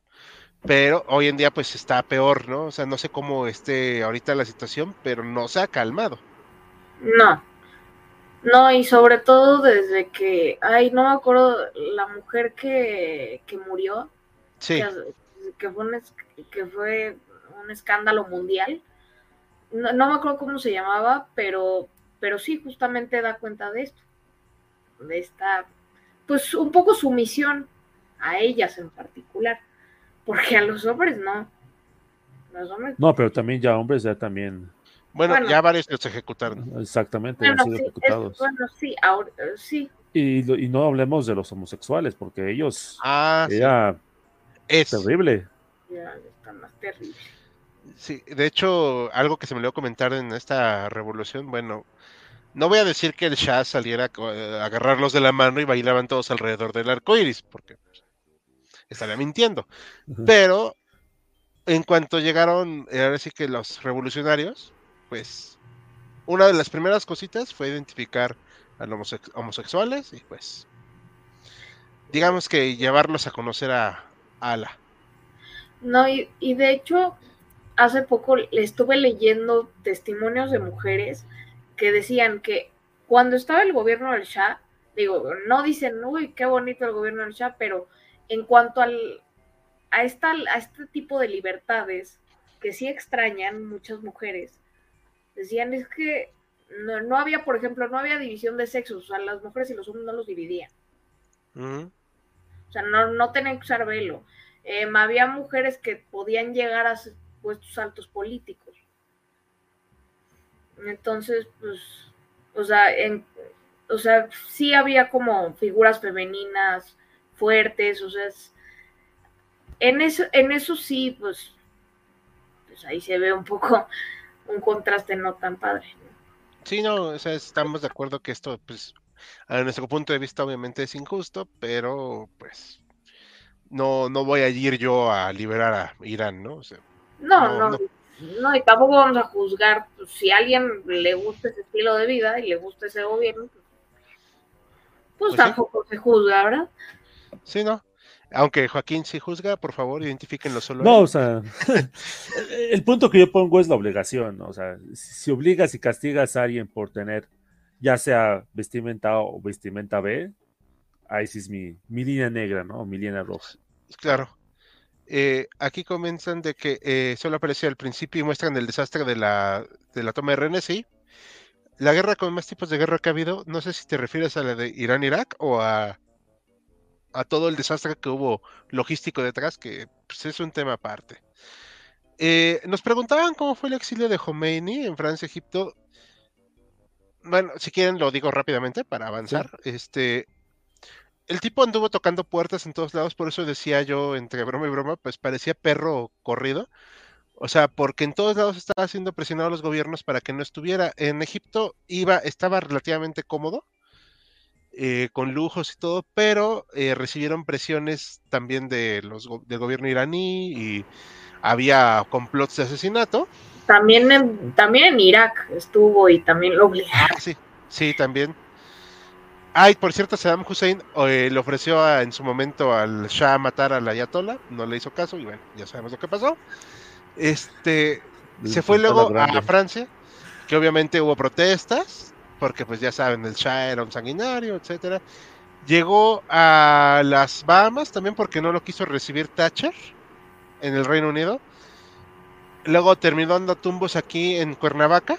Pero hoy en día pues está peor, ¿no? O sea, no sé cómo esté ahorita la situación, pero no se ha calmado. No. No, y sobre todo desde que, ay, no me acuerdo, la mujer que, que murió, Sí, que, que fue un, que fue un escándalo mundial. No, no me acuerdo cómo se llamaba, pero, pero sí, justamente da cuenta de esto. De esta, pues un poco sumisión a ellas en particular. Porque a los hombres no. Los hombres No, pero también ya hombres ya también, bueno, bueno. ya varios los ejecutaron. exactamente, Bueno, han sido sí, es- ejecutados. bueno, sí, ahora, eh, sí, Y, lo- y no hablemos de los homosexuales, porque ellos, Ah, sí, era es. terrible. ya está más terrible. Sí, de hecho, algo que se me olvidó comentar en esta revolución, bueno, no voy a decir que el Shah saliera co- a agarrarlos de la mano y bailaban todos alrededor del arco iris, porque pues, estaría mintiendo. Pero en cuanto llegaron, eh, ahora sí que los revolucionarios, pues una de las primeras cositas fue identificar a los homosex- homosexuales y pues, digamos que llevarlos a conocer a, a Ala. No, y, y de hecho, hace poco le estuve leyendo testimonios de mujeres que decían que cuando estaba el gobierno del Shah, digo, no dicen, uy, qué bonito el gobierno del Shah, pero en cuanto al, a, esta, a este tipo de libertades que sí extrañan muchas mujeres, decían es que no, no había, por ejemplo, no había división de sexos, o sea, las mujeres y los hombres no los dividían. O sea, no, no tenían que usar velo. Eh, había mujeres que podían llegar a puestos altos políticos. Entonces, pues, o sea, en, o sea, sí había como figuras femeninas fuertes, o sea, es- en eso, en eso sí, pues, pues ahí se ve un poco un contraste no tan padre. Sí, no, o sea, estamos de acuerdo que esto, pues, a nuestro punto de vista obviamente es injusto, pero pues no, no voy a ir yo a liberar a Irán, ¿no? O sea, No, No, no, y tampoco vamos a juzgar pues, si a alguien le gusta ese estilo de vida y le gusta ese gobierno, pues, pues Pues sí. tampoco se juzga, ¿verdad? sí, ¿no? Aunque Joaquín sí juzga, por favor, identifíquenlo solo. No, él. o sea, el punto que yo pongo es la obligación, ¿no? o sea, si obligas y castigas a alguien por tener, ya sea vestimenta A o vestimenta B, ahí sí es mi, mi línea negra, ¿no? O mi línea roja. Claro. Eh, aquí comienzan de que eh, solo apareció al principio y muestran el desastre de la, de la toma de rehenes, sí. La guerra con más tipos de guerra que ha habido, no sé si te refieres a la de Irán-Irak o a, a todo el desastre que hubo logístico detrás, que pues, es un tema aparte. Eh, nos preguntaban cómo fue el exilio de Khomeini en Francia, Egipto. Bueno, si quieren lo digo rápidamente para avanzar. Este, el tipo anduvo tocando puertas en todos lados, por eso decía yo entre broma y broma, pues parecía perro corrido. O sea, porque en todos lados estaba siendo presionado a los gobiernos para que no estuviera. En Egipto iba, estaba relativamente cómodo, eh, con lujos y todo, pero eh, recibieron presiones también de los, go- del gobierno iraní y había complots de asesinato. También en, también en Irak estuvo y también lo obligaron. Ah, sí, sí, también. Ay, por cierto, Saddam Hussein eh, le ofreció a- en su momento al Shah matar al Ayatollah, no le hizo caso y bueno, ya sabemos lo que pasó. Este, se fue luego grande. a Francia, que obviamente hubo protestas, porque pues ya saben, el Shah era un sanguinario, etcétera. Llegó a las Bahamas también porque no lo quiso recibir Thatcher. en el Reino Unido. Luego terminó dando tumbos aquí en Cuernavaca.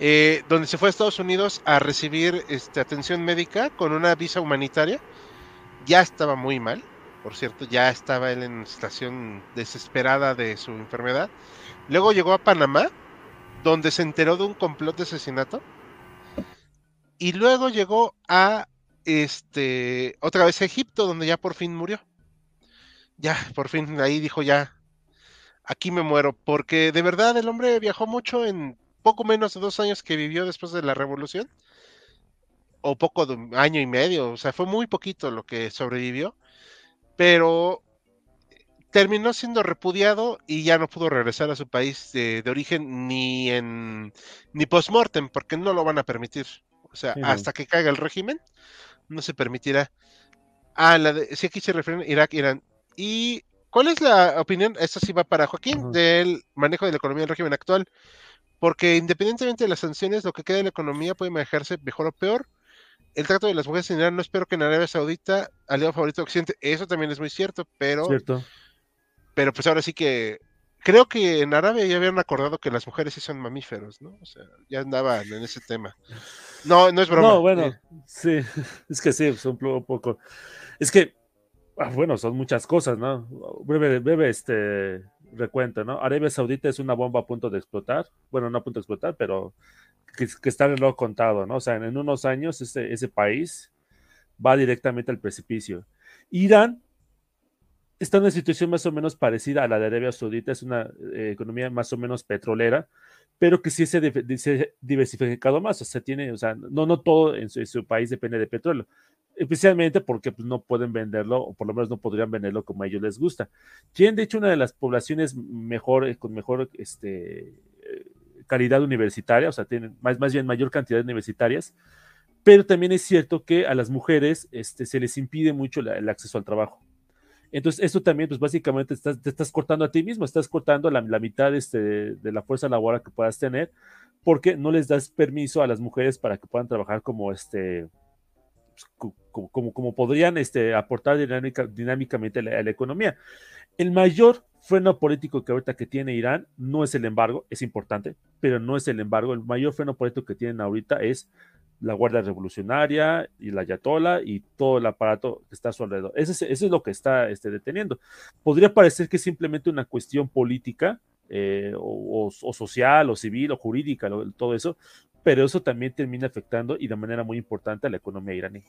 eh, donde se fue a Estados Unidos a recibir este, atención médica con una visa humanitaria. Ya estaba muy mal, por cierto, ya estaba él en situación desesperada de su enfermedad. Luego llegó a Panamá, donde se enteró de un complot de asesinato. Y luego llegó a este otra vez a Egipto, donde ya por fin murió. Ya, por fin ahí dijo ya, aquí me muero, porque de verdad el hombre viajó mucho en poco menos de dos años que vivió después de la revolución, o poco de un año y medio, o sea, fue muy poquito lo que sobrevivió, pero terminó siendo repudiado y ya no pudo regresar a su país de, de origen ni en ni post-mortem, porque no lo van a permitir. O sea, Sí, hasta que caiga el régimen, no se permitirá. Ah, la de, sí, aquí se refieren Irak, Irán. ¿Y cuál es la opinión? Esta sí va para Joaquín, del manejo de la economía del régimen actual. Porque independientemente de las sanciones, lo que queda de la economía puede manejarse mejor o peor. El trato de las mujeres en Irán, no espero que en Arabia Saudita, aliado favorito de Occidente, eso también es muy cierto, pero, ¿Cierto? Pero pues ahora sí que creo que en Arabia ya habían acordado que las mujeres sí son mamíferos, ¿no? O sea, ya andaban en ese tema. No, no es broma. No, bueno, eh, sí, es que sí, son un poco. Es que, ah, bueno, son muchas cosas, ¿no? Breve, breve este recuento, ¿no? Arabia Saudita es una bomba a punto de explotar, bueno, no a punto de explotar, pero que, que está en lo contado, ¿no? O sea, en, en unos años ese, ese país va directamente al precipicio. Irán está en una situación más o menos parecida a la de Arabia Saudita, es una eh, economía más o menos petrolera, pero que sí se, ha diversificado más, o sea, tiene, o sea, no, no todo en su, país depende de petróleo, especialmente porque pues, no pueden venderlo, o por lo menos no podrían venderlo como a ellos les gusta. Tienen, de hecho, una de las poblaciones mejor, eh, con mejor este, eh, calidad universitaria, o sea, tienen más, más bien mayor cantidad de universitarias, pero también es cierto que a las mujeres este, se les impide mucho el acceso al trabajo. Entonces, esto también, pues básicamente estás, te estás cortando a ti mismo, estás cortando la, la mitad este, de, la fuerza laboral que puedas tener, porque no les das permiso a las mujeres para que puedan trabajar como este pues, co- co- como, como podrían este, aportar dinámica, dinámicamente a la, a la economía. El mayor freno político que ahorita que tiene Irán no es el embargo, es importante, pero no es el embargo. El mayor freno político que tienen ahorita es la Guardia Revolucionaria y la Ayatollah y todo el aparato que está a su alrededor. Eso es, lo que está este, deteniendo. Podría parecer que es simplemente una cuestión política eh, o, social o civil o jurídica, todo eso, pero eso también termina afectando y de manera muy importante a la economía iraní.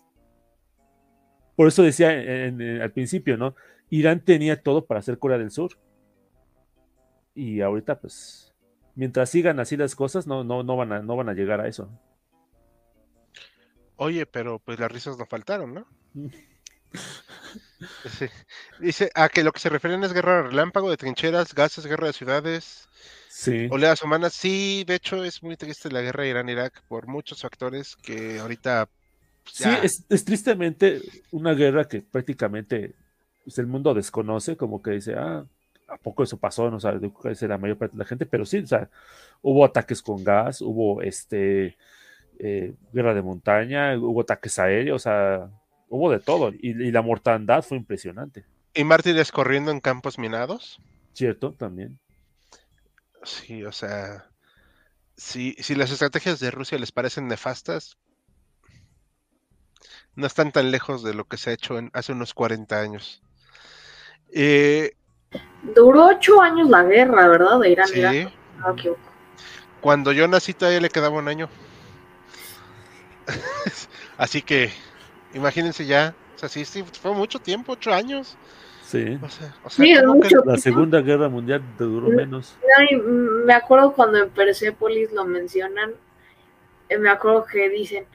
Por eso decía al principio, ¿no? Irán tenía todo para ser Corea del Sur. Y ahorita, pues, mientras sigan así las cosas, no, no, no, van, a, no van a llegar a eso. Oye, pero pues las risas no faltaron, ¿no? Sí. Dice, a que lo que se refieren es guerra relámpago de trincheras, gases, guerra de ciudades, Sí. oleadas humanas. Sí, de hecho es muy triste la guerra Irán-Irak por muchos factores que ahorita pues, Sí, es, es tristemente una guerra que prácticamente pues, el mundo desconoce, como que dice, ah, ¿a poco eso pasó? No sabe qué es la mayor parte de la gente, pero sí, o sea, hubo ataques con gas, hubo este eh, guerra de montaña, hubo ataques aéreos, o sea, hubo de todo, y, y la mortandad fue impresionante, y mártires corriendo en campos minados. ¿cierto? También. Sí, o sea, si, si las estrategias de Rusia les parecen nefastas, no están tan lejos de lo que se ha hecho en, hace unos 40 años. Eh, Duró ocho años la guerra, ¿verdad? De Irán, sí. No equivoco. cuando yo nací todavía le quedaba un año. Así que, imagínense ya, o sea, sí, sí, fue mucho tiempo, ocho años. Sí. O sea, o sea, Sí, es ¿cómo que- mucho. La Segunda Guerra Mundial te duró menos. Ay, mm, me acuerdo cuando en Persepolis lo mencionan, eh, me acuerdo que dicen,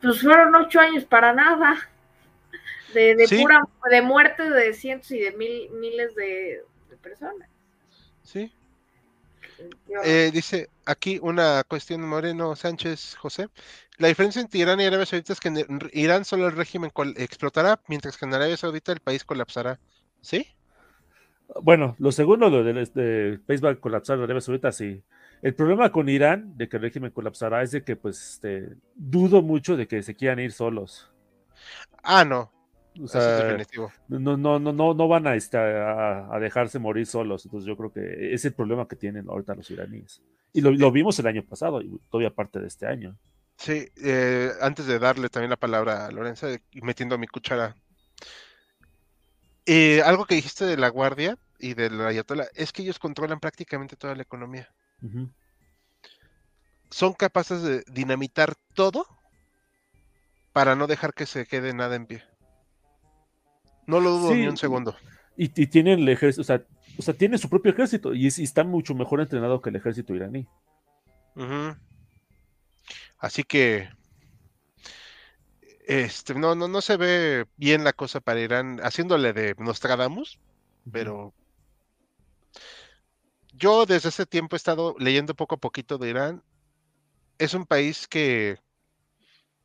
pues fueron ocho años para nada, de, de Sí. pura, de muerte de cientos y de mil, miles de, de personas. Sí. Eh, dice aquí una cuestión Moreno Sánchez José. La diferencia entre Irán y Arabia Saudita es que en Irán solo el régimen explotará, mientras que en Arabia Saudita el país colapsará. ¿Sí? Bueno, lo segundo, lo del este, país va a colapsar Arabia Saudita, sí. El problema con Irán, de que el régimen colapsará, es de que, pues, este, dudo mucho de que se quieran ir solos. Ah, no. O Eso es definitivo. no, no, no, no, no van a, este, a, a dejarse morir solos. Entonces yo creo que es el problema que tienen ahorita los iraníes. Y lo, lo vimos el año pasado y todavía parte de este año. Sí, eh, antes de darle también la palabra a Lorenza y metiendo mi cuchara. eh, algo que dijiste de la guardia y del ayatollah es que ellos controlan prácticamente toda la economía. Son capaces de dinamitar todo para no dejar que se quede nada en pie. No lo dudo ni un segundo. Y, y tienen el ejército, o sea, o sea, tienen su propio ejército y, es- y está mucho mejor entrenado que el ejército iraní. Ujú. Así que este no, no, no se ve bien la cosa para Irán haciéndole de Nostradamus, pero yo desde ese tiempo he estado leyendo poco a poquito de Irán. Es un país que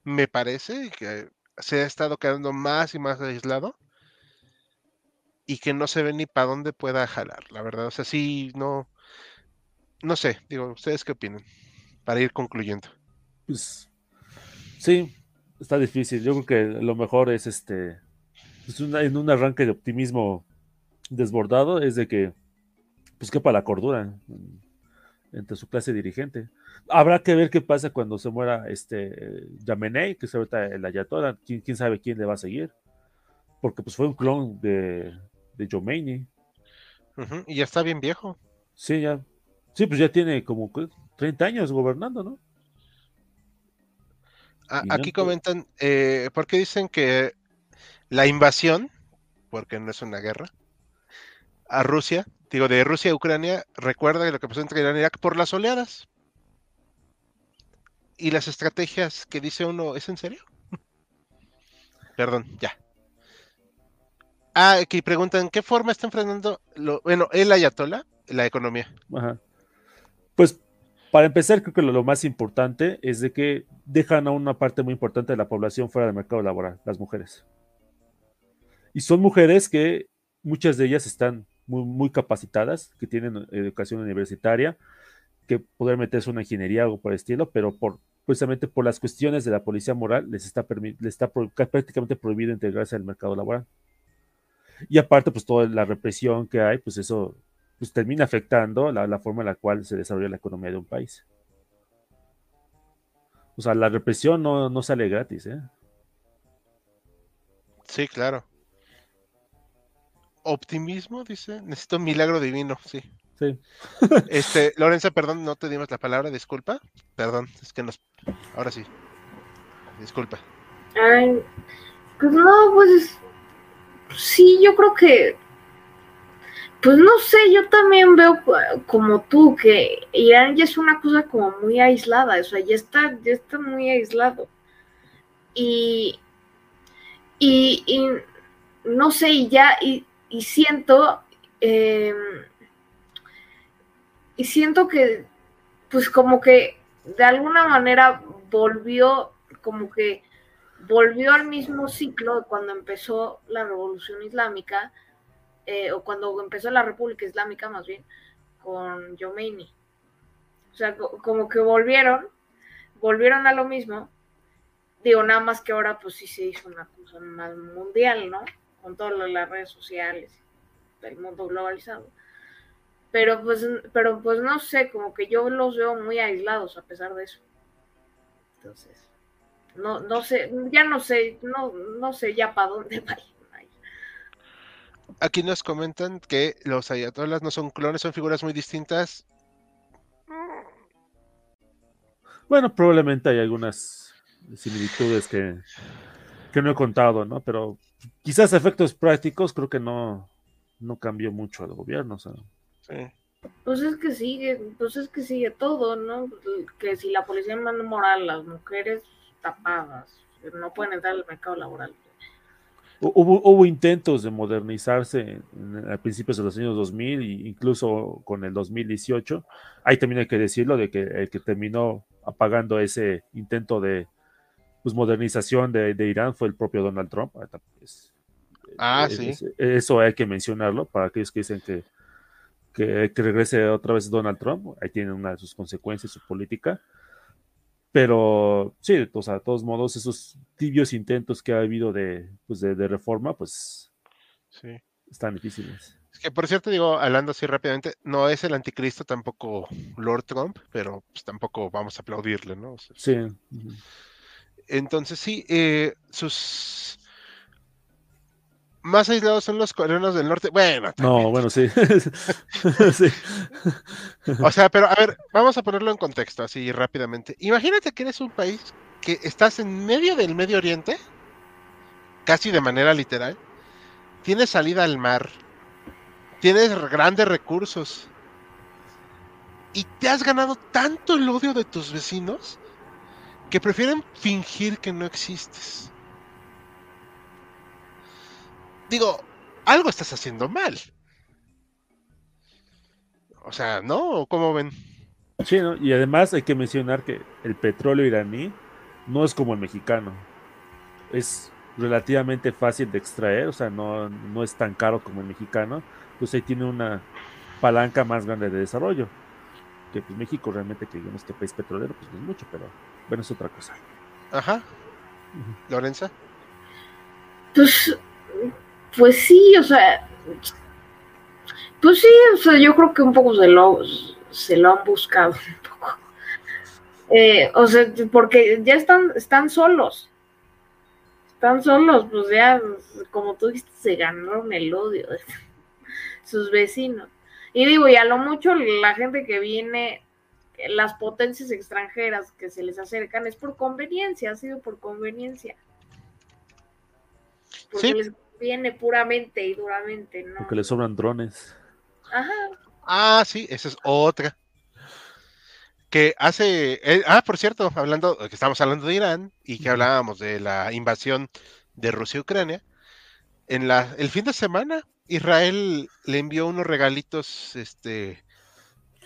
me parece que se ha estado quedando más y más aislado y que no se ve ni para dónde pueda jalar, la verdad. O sea, sí, no, no sé, digo, ¿ustedes qué opinan? Para ir concluyendo. Pues sí, está difícil. Yo creo que lo mejor es este, es una- en un arranque de optimismo desbordado, es de que, pues quepa la cordura en- entre su clase dirigente. Habrá que ver qué pasa cuando se muera este Yamenei, que es ahorita el Ayatollah. ¿Quién, quién sabe quién le va a seguir? Porque pues fue un clon de, de Khomeini. Ujú, Y ya está bien viejo. Sí, ya. Sí, pues ya tiene como ¿qué? 30 años gobernando, ¿no? A- aquí ento- comentan, eh, ¿por qué dicen que la invasión, porque no es una guerra, a Rusia, digo, de Rusia a Ucrania, recuerda lo que pasó entre Irán y Irak por las oleadas? Y las estrategias que dice uno, ¿es en serio? Perdón, ya. Ah, aquí preguntan, ¿qué forma está enfrentando, lo, bueno, el ayatollah, la economía? Ajá. Pues para empezar, creo que lo, más importante es de que dejan a una parte muy importante de la población fuera del mercado laboral, las mujeres. Y son mujeres que muchas de ellas están muy, capacitadas, que tienen educación universitaria, que podrían meterse en una ingeniería o algo por el estilo, pero precisamente por las cuestiones de la policía moral les está, les está prácticamente prohibido integrarse al mercado laboral. Y aparte, pues toda la represión que hay, pues eso pues termina afectando la, la forma en la cual se desarrolla la economía de un país. O sea, la represión no, no sale gratis, ¿eh? Sí, claro. Optimismo, dice, necesito un milagro divino, sí. Sí. Este, Lorenza, perdón, no te dimos la palabra, disculpa. Perdón, es que nos. Ahora sí. Disculpa. Ay, pues no, pues sí, yo creo que, pues no sé, yo también veo co- como tú que Irán ya es una cosa como muy aislada, o sea, ya está, ya está muy aislado. Y, y, no sé, y ya, y, y siento, eh, y siento que, pues como que de alguna manera volvió, como que volvió al mismo ciclo cuando empezó la revolución islámica, eh, o cuando empezó la República Islámica más bien, con Khomeini. O sea, co- como que volvieron, volvieron a lo mismo. Digo, nada más que ahora pues sí se hizo una cosa más mundial, ¿no? Con todas las redes sociales del mundo globalizado. Pero pues, pero pues no sé, como que yo los veo muy aislados a pesar de eso. Entonces, no, no sé, ya no sé, no, no sé ya para dónde va. Aquí nos comentan que los ayatolas no son clones, son figuras muy distintas. Bueno, probablemente hay algunas similitudes que, que no he contado, ¿no? Pero quizás efectos prácticos creo que no, no cambió mucho el gobierno. O sea, Sí. Pues es que sigue, pues es que sigue todo, ¿no? Que si la policía manda moral, las mujeres tapadas, no pueden entrar al mercado laboral. Hu- hubo, hubo intentos de modernizarse a principios de los años 2000 e incluso con el 2018. Ahí también hay que decirlo de que el que terminó apagando ese intento de pues, modernización de, de Irán fue el propio Donald Trump. Pues, Ah, es- sí. es- eso hay que mencionarlo para aquellos que dicen que, que, que regrese otra vez Donald Trump. Ahí tiene una de sus consecuencias, su política. Pero sí, sea, de todos modos, esos tibios intentos que ha habido de, pues de, de reforma, pues Sí. están difíciles. Es que por cierto, digo, hablando así rápidamente, no es el anticristo tampoco Lord Trump, pero pues tampoco vamos a aplaudirle, ¿no? O sea, Sí. Entonces sí, eh, sus más aislados son los coreanos del norte. Bueno, No, bueno, sí. sí. O sea, pero a ver, vamos a ponerlo en contexto así rápidamente. Imagínate que eres un país que estás en medio del Medio Oriente, casi de manera literal. Tienes salida al mar, tienes grandes recursos y te has ganado tanto el odio de tus vecinos que prefieren fingir que no existes. Digo, algo estás haciendo mal. O sea, ¿no? ¿Cómo ven? Sí, ¿no? Y además hay que mencionar que el petróleo iraní no es como el mexicano. Es relativamente fácil de extraer, o sea, no, no es tan caro como el mexicano. Pues ahí tiene una palanca más grande de desarrollo. Que pues México realmente que digamos que país petrolero, pues no es mucho, pero bueno, es otra cosa. Ajá. Lorenza. Pues, pues sí, o sea, pues sí, o sea, yo creo que un poco se lo, se lo han buscado un poco. Eh, o sea, porque ya están, están solos. Están solos, pues ya, como tú dijiste, se ganaron el odio de sus vecinos. Y digo, y a lo mucho la gente que viene, las potencias extranjeras que se les acercan es por conveniencia, ha sido por conveniencia. Porque Sí. les viene puramente y duramente, ¿no? Porque le sobran drones. Ajá. Ah, sí, esa es otra. Que hace. eh, ah, por cierto, hablando, que estamos hablando de Irán y que hablábamos de la invasión de Rusia a Ucrania. En la, el fin de semana, Israel le envió unos regalitos este,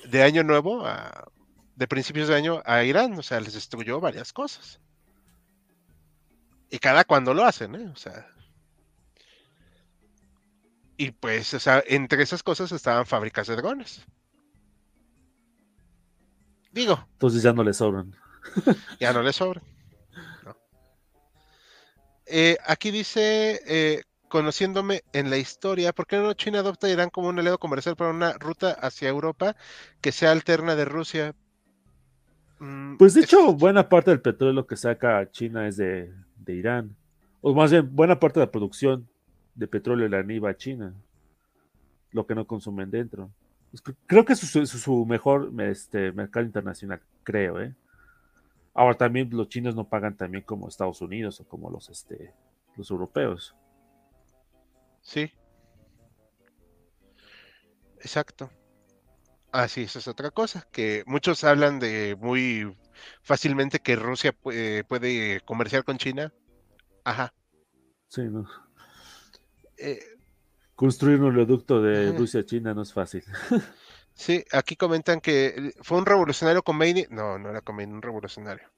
de año nuevo, a- de principios de año, a Irán. O sea, les destruyó varias cosas. Y cada cuando lo hacen, ¿eh? O sea. Y pues, o sea, entre esas cosas estaban fábricas de drones. Digo, Entonces ya no le sobran. ya no le sobra. ¿no? Eh, aquí dice, eh, conociéndome en la historia, ¿por qué no China adopta a Irán como un aliado comercial para una ruta hacia Europa que sea alterna de Rusia? Mm, Pues de es- hecho, buena parte del petróleo que saca China es de, de Irán. O más bien, buena parte de la producción de petróleo iraní va a China. Lo que no consumen dentro. Pues cre- creo que es su, su- su mejor este, mercado internacional, creo, ¿eh? Ahora también los chinos no pagan también como Estados Unidos o como los, este, los europeos. Sí. Exacto. Ah, sí, esa es otra cosa, que muchos hablan de muy fácilmente que Rusia puede, puede comerciar con China. Ajá. Sí, ¿no? Eh, Construir un oleoducto de. Rusia a China no es fácil. Sí, aquí comentan que eh, fue un revolucionario Khomeini. No, no era Khomeini, un revolucionario.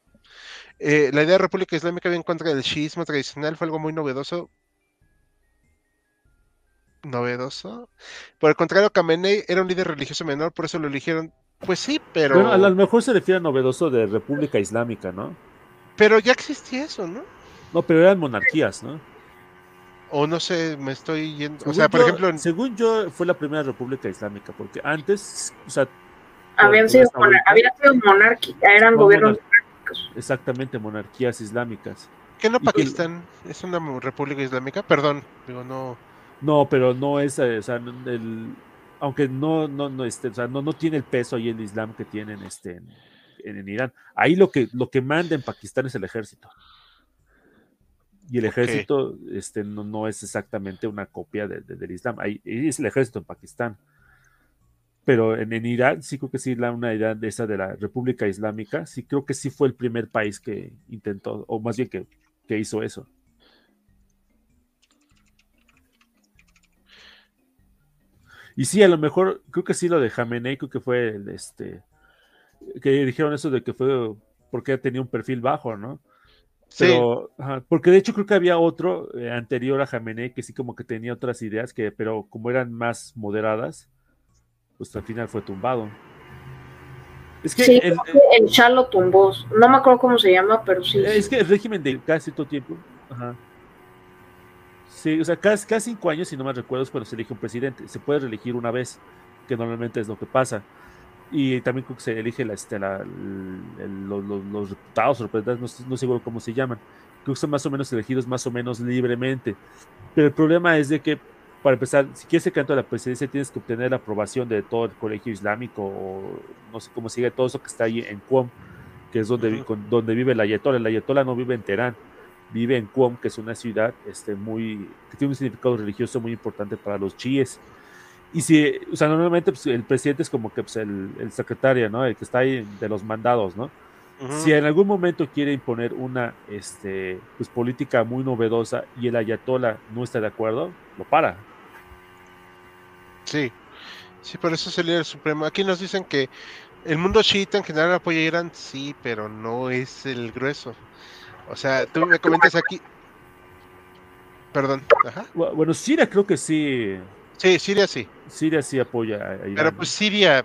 Eh, la idea de República Islámica en contra del chiismo tradicional fue algo muy novedoso. ¿Novedoso? Por el contrario, Khamenei era un líder religioso menor, por eso lo eligieron. Pues sí, pero, Bueno, a lo mejor se refiere a novedoso de República Islámica, ¿no? pero ya existía eso, ¿no? No, pero eran monarquías, ¿no? O no sé, me estoy yendo. O Según sea, por yo- ejemplo, en- según yo, fue la primera república islámica, porque antes, o sea, Habían sido, vuelta. habían sido monárquicas, eran No, gobiernos monar- monárquicos. exactamente monarquías islámicas. ¿qué no que- Pakistán es una república islámica? Perdón, digo, no. No, pero no es, eh, o sea, el, aunque no, no, no, este, o sea, no, no tiene el peso ahí el Islam que tienen este, en, en- en Irán. Ahí lo que, lo que manda en Pakistán es el ejército. Y el ejército este, no, no es exactamente una copia de- de- del Islam. Ahí, es el ejército en Pakistán. Pero en, en Irán, sí creo que sí, la, una Irán de esa de la República Islámica, sí creo que sí fue el primer país que intentó, o más bien que, que hizo eso. Y sí, a lo mejor, creo que sí lo de Jamenei, creo que fue el, este, que dijeron eso de que fue porque tenía un perfil bajo, ¿no? Sí, Pero, ajá, porque de hecho creo que había otro eh, anterior a Jamenei que sí como que tenía otras ideas, que, pero como eran más moderadas, pues al final fue tumbado. Es que Sí, el- creo que el Shah lo tumbó. No me acuerdo cómo se llama, pero sí. Es que el régimen de cada cierto tiempo. Ajá. Sí, o sea, cada, cada cinco años, si no me recuerdo, es cuando se elige un presidente. Se puede reelegir una vez, que normalmente es lo que pasa. Y también creo que se elige la, este, la- el- el- los, los- diputados o no, no seguro cómo se llaman. Creo que son más o menos elegidos más o menos libremente. Pero el problema es de que, para empezar, si quieres ser candidato a la presidencia, tienes que obtener la aprobación de todo el colegio islámico, o no sé cómo sigue, todo eso que está ahí en Qom, que es donde, vi- Ujú. con- donde vive el ayatollah. El ayatollah no vive en Teherán, vive en Qom, que es una ciudad este, muy, que tiene un significado religioso muy importante para los chiíes. Y si, o sea, normalmente pues, el presidente es como que pues, el, el secretario, ¿no? El que está ahí de los mandados, ¿no? Si en algún momento quiere imponer una este, pues, política muy novedosa y el ayatollah no está de acuerdo, lo para. Sí, sí, por eso es el líder supremo. Aquí nos dicen que el mundo chiita en general apoya a Irán, sí, pero no es el grueso. O sea, tú me comentas aquí. Perdón, ajá. Bu- Bueno, Siria creo que sí, Sí, Siria sí. Siria sí apoya a Irán. Pero pues Siria,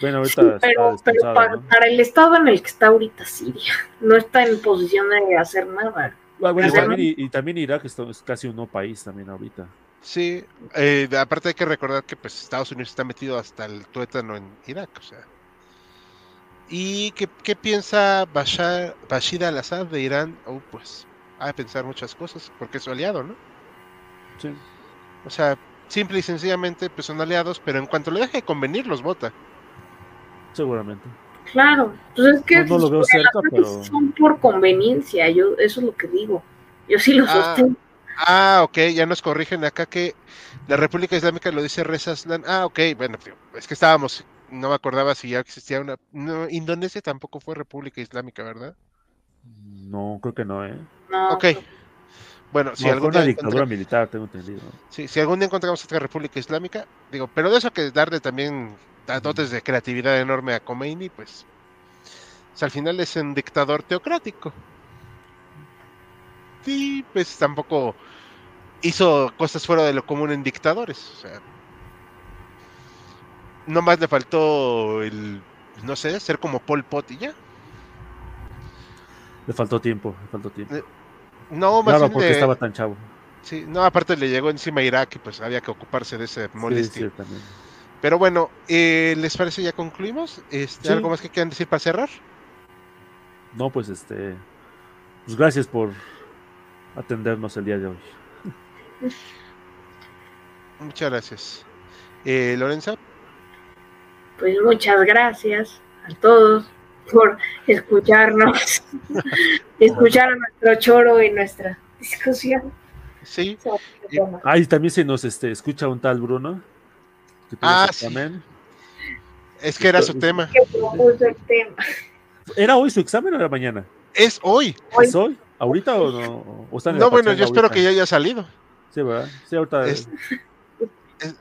bueno, Sí, ahorita está pero, pero para, ¿no? para el estado en el que está ahorita Siria, no está en posición de hacer nada. Ah, bueno, y Igual- también, y, y también Irak está- es casi un no país también ahorita. sí. eh, aparte hay que recordar que pues Estados Unidos está metido hasta el tuétano en Irak, o sea. ¿Y qué, qué piensa Bashar, Bashir al-Assad de Irán? Oh, pues, ha de pensar muchas cosas, porque es su aliado, ¿no? Sí. O sea, simple y sencillamente, pues son aliados, pero en cuanto le deje de convenir, los vota. Seguramente. Claro, pues es que No, no lo veo cerca, pero son por conveniencia, yo eso es lo que digo. Yo sí lo Ah, sostengo. Ah, ok, ya nos corrigen acá que la República Islámica lo dice Reza Aslan. Ah, ok, bueno, tío, es que estábamos, no me acordaba si ya existía una... No, Indonesia tampoco fue República Islámica, ¿verdad? no, creo que no, ¿eh? No, Ok. Bueno, si no, algún, día dictadura militar, tengo entendido. sí, si algún día encontramos otra República Islámica, digo, pero de eso que darle también dotes de creatividad enorme a Khomeini, pues, pues, al final es un dictador teocrático. Sí, pues tampoco hizo cosas fuera de lo común en dictadores. O sea, no más le faltó el, no sé, ser como Pol Pot y ya. Le faltó tiempo, le faltó tiempo. No, más Claro, porque le- estaba tan chavo. sí, no, aparte le llegó encima Irak y pues había que ocuparse de ese Sí, molestia. sí, también. Pero bueno, eh, ¿les parece ya concluimos? Este, Sí. ¿Algo más que quieran decir para cerrar? No, pues este. Pues gracias por atendernos el día de hoy. Muchas gracias. Eh, Lorenza, Pues muchas gracias a todos por escucharnos, escuchar a nuestro choro y nuestra discusión. sí. Ah, y también se nos este, escucha un tal Bruno. que Ah, sí. examen. Es que era su tema. Que propuso el tema. ¿Era hoy su examen o era mañana? Es hoy. Hoy. ¿Es hoy? ¿Ahorita o no? ¿O están en la No, bueno, yo espero que ya haya salido. Sí, ¿verdad? Sí, ahorita. Es- Es-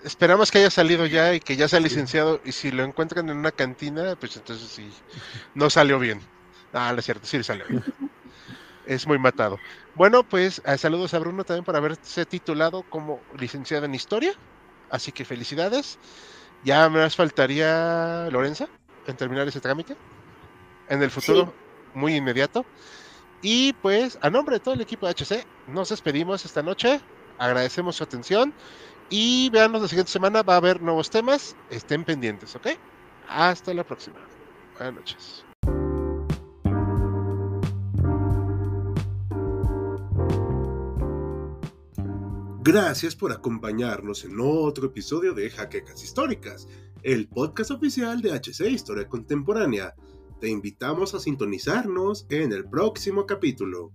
esperamos que haya salido ya y que ya sea licenciado. Y si lo encuentran en una cantina, pues entonces sí, no salió bien. Ah, no es cierto, sí salió bien. Es muy matado. Bueno, pues eh, saludos a Bruno también por haberse titulado como licenciado en historia. Así que felicidades. Ya me más faltaría Lorenza en terminar ese trámite. En el futuro, muy inmediato. Y pues, a nombre de todo el equipo de HC, nos despedimos esta noche. Agradecemos su atención. Y veanos la siguiente semana, va a haber nuevos temas. Estén pendientes, ¿ok? Hasta la próxima. Buenas noches. Gracias por acompañarnos en otro episodio de Jaquecas Históricas, el podcast oficial de HC Historia Contemporánea. Te invitamos a sintonizarnos en el próximo capítulo.